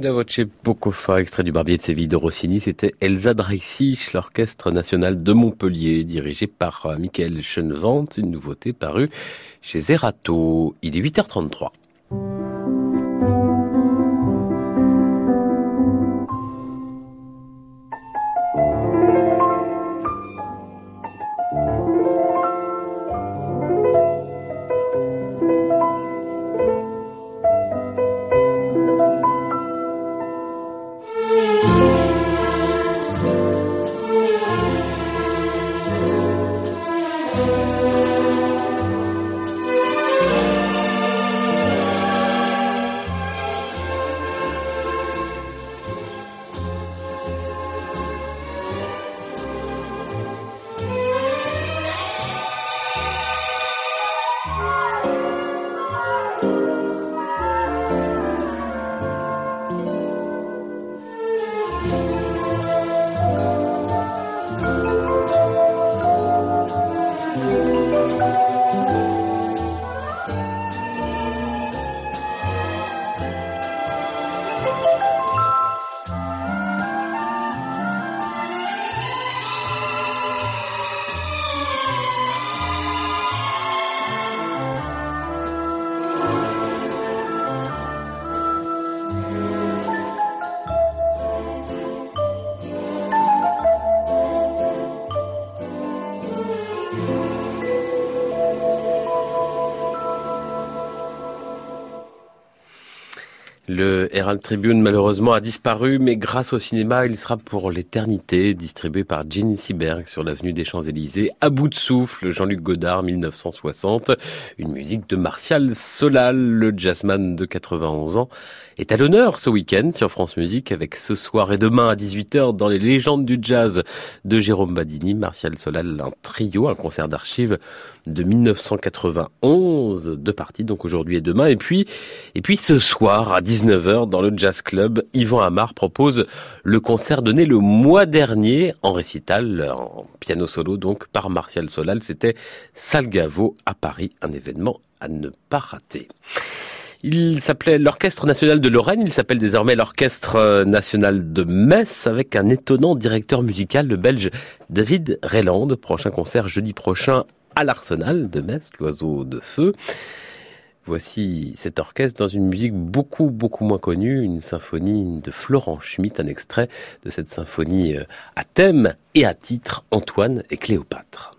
Coda voce Pocofa, extrait du Barbier de Séville de Rossini, c'était Elsa Dreissich, l'Orchestre National de Montpellier, dirigé par euh, Michael Schoenwant, une nouveauté parue chez Zerato. Il est 8h33. Herald Tribune malheureusement a disparu, mais grâce au cinéma, il sera pour l'éternité distribué par Jenny Seberg sur l'avenue des Champs-Élysées. À bout de souffle, Jean-Luc Godard, 1960. Une musique de Martial Solal, le jazzman de 91 ans, est à l'honneur ce week-end sur France Musique avec ce soir et demain à 18h dans les légendes du jazz de Jérôme Badini, Martial Solal, un trio, un concert d'archives de 1991, deux parties donc aujourd'hui et demain. Et puis, et puis ce soir à 19h dans le Jazz Club, Yvan Amar propose le concert donné le mois dernier en récital, en piano solo donc par Martial Solal. C'était Salgavo à Paris, un événement à ne pas rater. Il s'appelait l'Orchestre National de Lorraine, il s'appelle désormais l'Orchestre National de Metz avec un étonnant directeur musical, le belge David Reland. Prochain concert jeudi prochain à l'Arsenal de Metz, l'oiseau de feu. Voici cet orchestre dans une musique beaucoup, beaucoup moins connue, une symphonie de Florent Schmitt, un extrait de cette symphonie euh, à thème et à titre Antoine et Cléopâtre.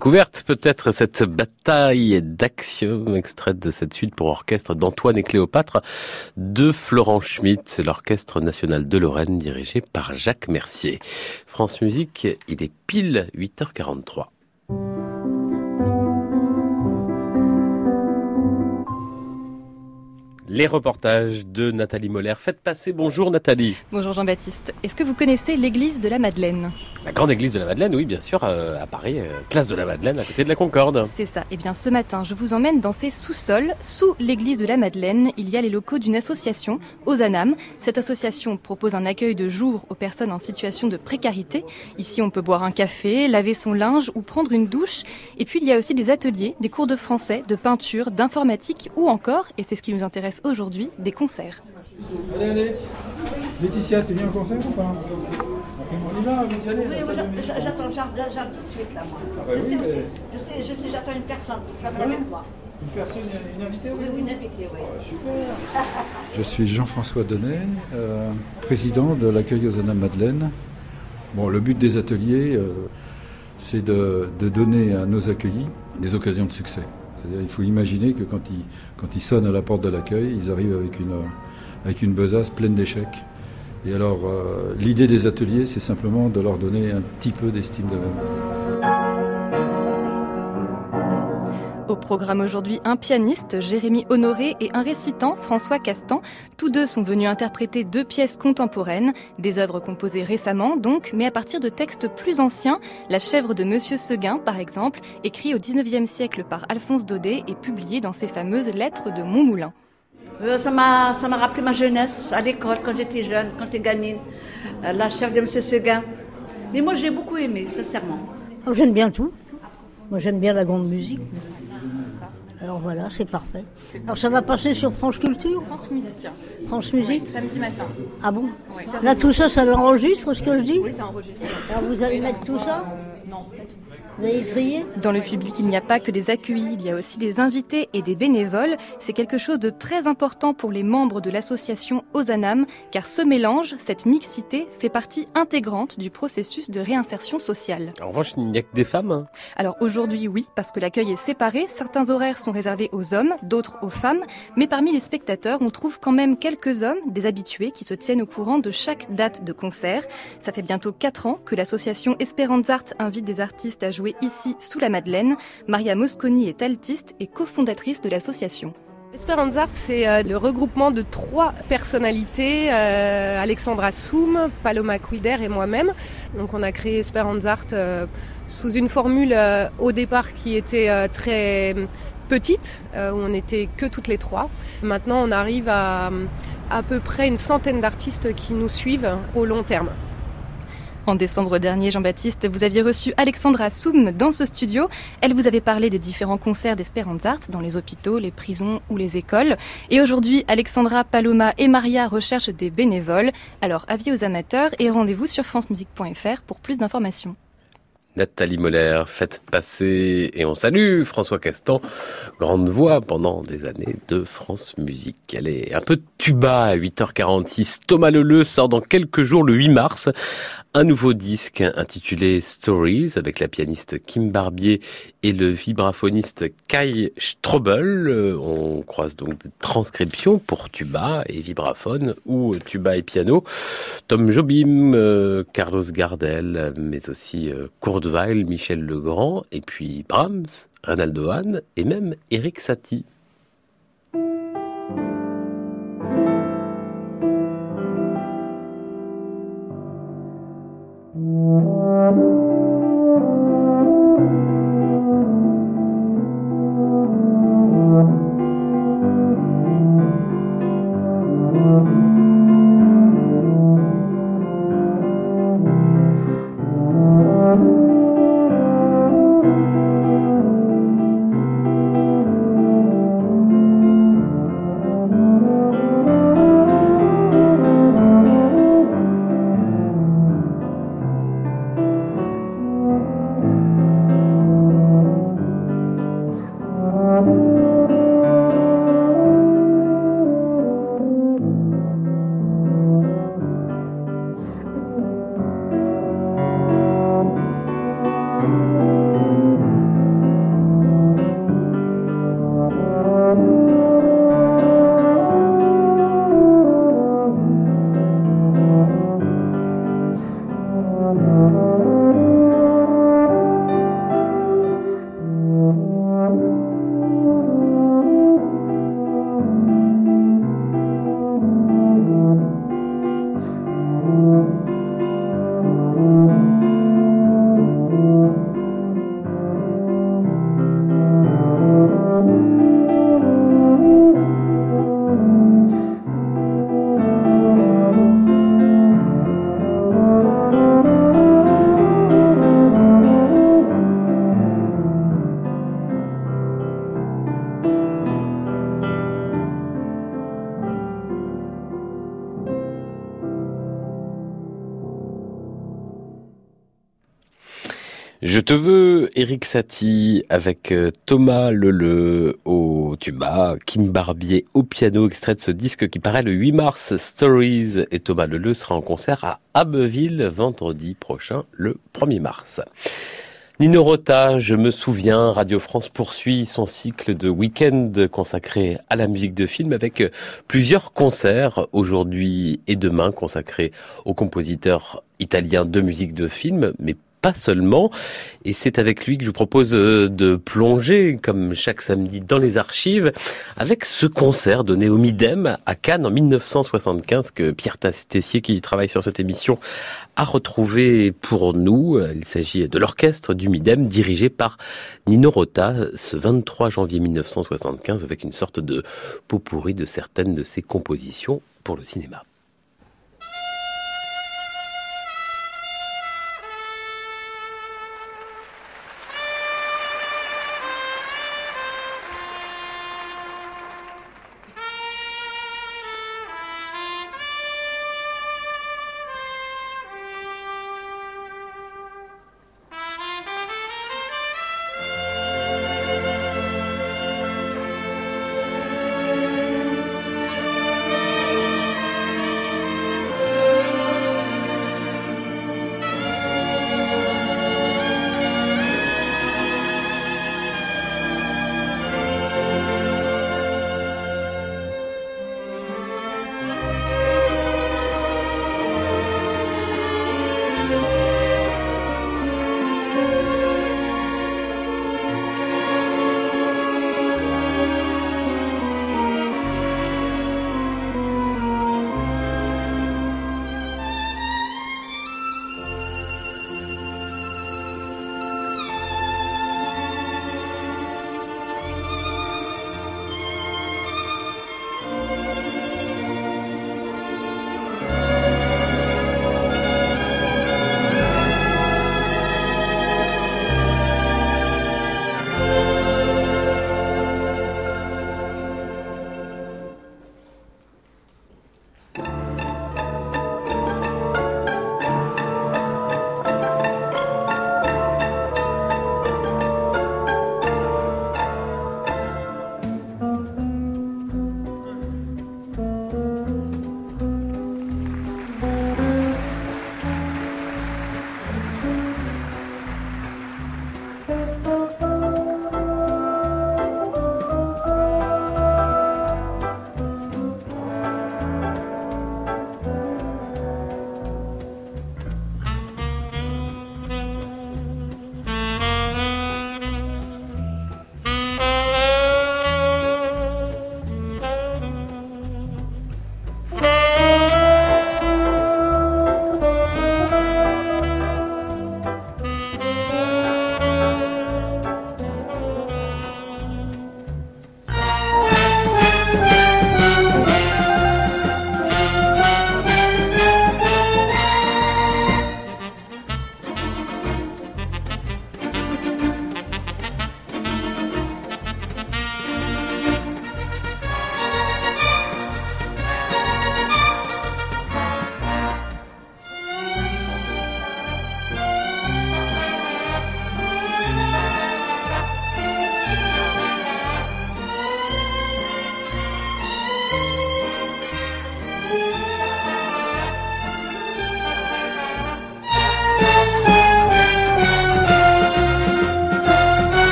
Découverte peut-être cette bataille d'Axiom, extraite de cette suite pour orchestre d'Antoine et Cléopâtre de Florent Schmitt, l'orchestre national de Lorraine dirigé par Jacques Mercier. France Musique, il est pile 8h43. Les reportages de Nathalie Moller. Faites passer. Bonjour Nathalie. Bonjour Jean-Baptiste. Est-ce que vous connaissez l'église de la Madeleine? La grande église de la Madeleine, oui, bien sûr, euh, à Paris, euh, place de la Madeleine, à côté de la Concorde. C'est ça. Eh bien, ce matin, je vous emmène dans ses sous-sols. Sous l'église de la Madeleine, il y a les locaux d'une association, Ozanam. Cette association propose un accueil de jour aux personnes en situation de précarité. Ici, on peut boire un café, laver son linge ou prendre une douche. Et puis, il y a aussi des ateliers, des cours de français, de peinture, d'informatique ou encore, et c'est ce qui nous intéresse aujourd'hui des concerts. Allez, allez. Laetitia, t'es bien au concert ou pas On y va, vous y allez. Oui, j'attends, j'arrive tout de suite là, moi. Ah bah oui, je, sais, mais- je sais, je sais, j'attends une personne. Ah la même voix. Une personne, une invitée Oui, oui, une invitée, oui. super. *laughs* Je suis Jean-François Denet, euh, président de l'accueil aux Anna Madeleine. Bon, le but des ateliers, euh, c'est de, de donner à nos accueillis des occasions de succès. C'est-à-dire, il faut imaginer que quand ils, sonnent à la porte de l'accueil, ils arrivent avec une, avec besace pleine d'échecs. Et alors, euh, l'idée des ateliers, c'est simplement de leur donner un petit peu d'estime d'eux-mêmes. Au programme aujourd'hui, un pianiste, Jérémy Honoré, et un récitant, François Castan. Tous deux sont venus interpréter deux pièces contemporaines, des œuvres composées récemment donc, mais à partir de textes plus anciens. La chèvre de Monsieur Seguin, par exemple, écrit au XIXe siècle par Alphonse Daudet et publié dans ses fameuses lettres de Montmoulin. Euh, ça m'a ça m'a rappelé ma jeunesse à l'école quand j'étais jeune, quand j'étais gamine. Euh, la chef de M. Seguin. Mais moi, j'ai beaucoup aimé, sincèrement. Oh, J'aime bien tout. Moi, j'aime bien la grande musique. Alors voilà, c'est parfait. Alors ça va passer sur France Culture France Musique. France Musique samedi matin. Ah bon Là, tout ça, ça l'enregistre, ce que je dis Oui, c'est enregistré. Alors vous allez mettre tout ça Non, pas tout. Vous allez trier Dans le public, il n'y a pas que des accueillis, il y a aussi des invités et des bénévoles. C'est quelque chose de très important pour les membres de l'association Ozanam, car ce mélange, cette mixité, fait partie intégrante du processus de réinsertion sociale. En revanche, il n'y a que des femmes. hein. Alors aujourd'hui, oui, parce que l'accueil est séparé, certains horaires sont réservés aux hommes, d'autres aux femmes, mais parmi les spectateurs, on trouve quand même quelques hommes, des habitués, qui se tiennent au courant de chaque date de concert. Ça fait bientôt 4 ans que l'association Esperanzart invite des artistes à jouer ici, sous la Madeleine. Maria Mosconi est altiste et cofondatrice de l'association. Esperanzart, c'est euh, le regroupement de trois personnalités, euh, Alexandra Soum, Paloma Quider et moi-même. Donc on a créé Esperanzart euh, sous une formule au départ qui était très petite, où on n'était que toutes les trois. Maintenant on arrive à à peu près une centaine d'artistes qui nous suivent au long terme. En décembre dernier, Jean-Baptiste, vous aviez reçu Alexandra Soum dans ce studio. Elle vous avait parlé des différents concerts d'Esperanzart dans les hôpitaux, les prisons ou les écoles. Et aujourd'hui, Alexandra, Paloma et Maria recherchent des bénévoles. Alors, avis aux amateurs et rendez-vous sur francemusique.fr pour plus d'informations. Nathalie Moller, faites passer et on salue François Castan, grande voix pendant des années de France Musique. Elle est un peu tuba à 8h46. Thomas Leleu sort dans quelques jours, le 8 mars, un nouveau disque intitulé Stories avec la pianiste Kim Barbier et le vibraphoniste Kai Strobel. Euh, On croise donc des transcriptions pour tuba et vibraphone ou tuba et piano. Tom Jobim, euh, Carlos Gardel, mais aussi euh, Michel Legrand, et puis Brahms, Reynaldo Hahn et même Eric Satie. Je te veux, Eric Satie, avec euh, Thomas Leleu au tuba, Kim Barbier au piano, extrait de ce disque qui paraît le 8 mars, Stories. Et Thomas Leleu sera en concert à Abbeville vendredi prochain, le 1er mars. Nino Rota, je me souviens, Radio France poursuit son cycle de week-end consacré à la musique de film avec plusieurs concerts aujourd'hui et demain consacrés aux compositeurs italiens de musique de film, mais pas seulement. Et c'est avec lui que je vous propose euh, de plonger, comme chaque samedi, dans les archives, avec ce concert donné au Midem à Cannes en 1975 que Pierre Tessier, qui travaille sur cette émission, a retrouvé pour nous. Il s'agit de l'orchestre du Midem dirigé par Nino Rota ce 23 janvier 1975 avec une sorte de pot pourri de certaines de ses compositions pour le cinéma.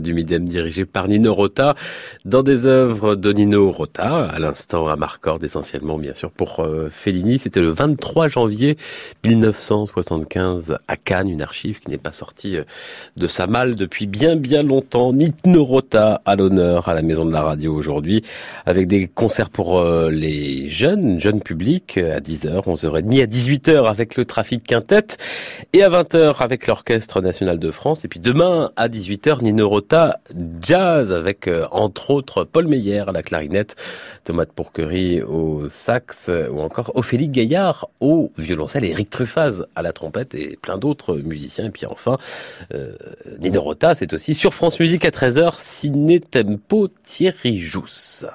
Du Midem dirigé par Nino Rota dans des œuvres de Nino Rota, à l'instant à Marcord essentiellement bien sûr pour euh, Fellini. C'était le 23 janvier 1975 à Cannes, une archive qui n'est pas sortie euh, de sa malle depuis bien bien longtemps. Nino Rota à l'honneur à la Maison de la Radio aujourd'hui avec des concerts pour euh, les jeunes, jeunes publics à 10h, 11h30, à 18h avec le trafic quintette et à 20h avec l'Orchestre National de France et puis demain à 10 18h, Nino Rota jazz avec euh, entre autres Paul Meyer à la clarinette, Tomate Pourquerie au sax ou encore Ophélie Gaillard au violoncelle, Eric Truffaz à la trompette et plein d'autres musiciens. Et puis enfin, euh, Nino Rota, c'est aussi sur France Musique à 13h, Ciné Tempo Thierry Jousse.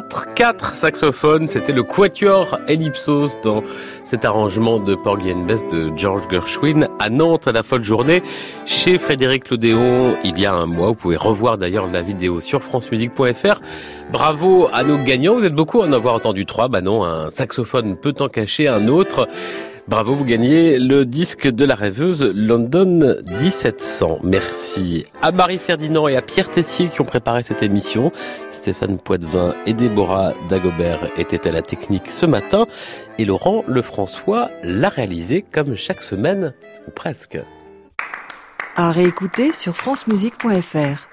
4, 4 saxophones. C'était le Quatuor Ellipsos dans cet arrangement de Porgy and Bess de George Gershwin à Nantes à la folle journée chez Frédéric Lodéon il y a un mois. Vous pouvez revoir d'ailleurs la vidéo sur francemusique.fr. Bravo à nos gagnants. Vous êtes beaucoup à en avoir entendu trois. Bah non, un saxophone peut en cacher un autre. Bravo, vous gagnez le disque de la rêveuse London 1700. Merci à Marie Ferdinand et à Pierre Tessier qui ont préparé cette émission. Stéphane Poitvin et Déborah Dagobert étaient à la technique ce matin et Laurent Lefrançois l'a réalisé comme chaque semaine ou presque. À réécouter sur francemusique.fr.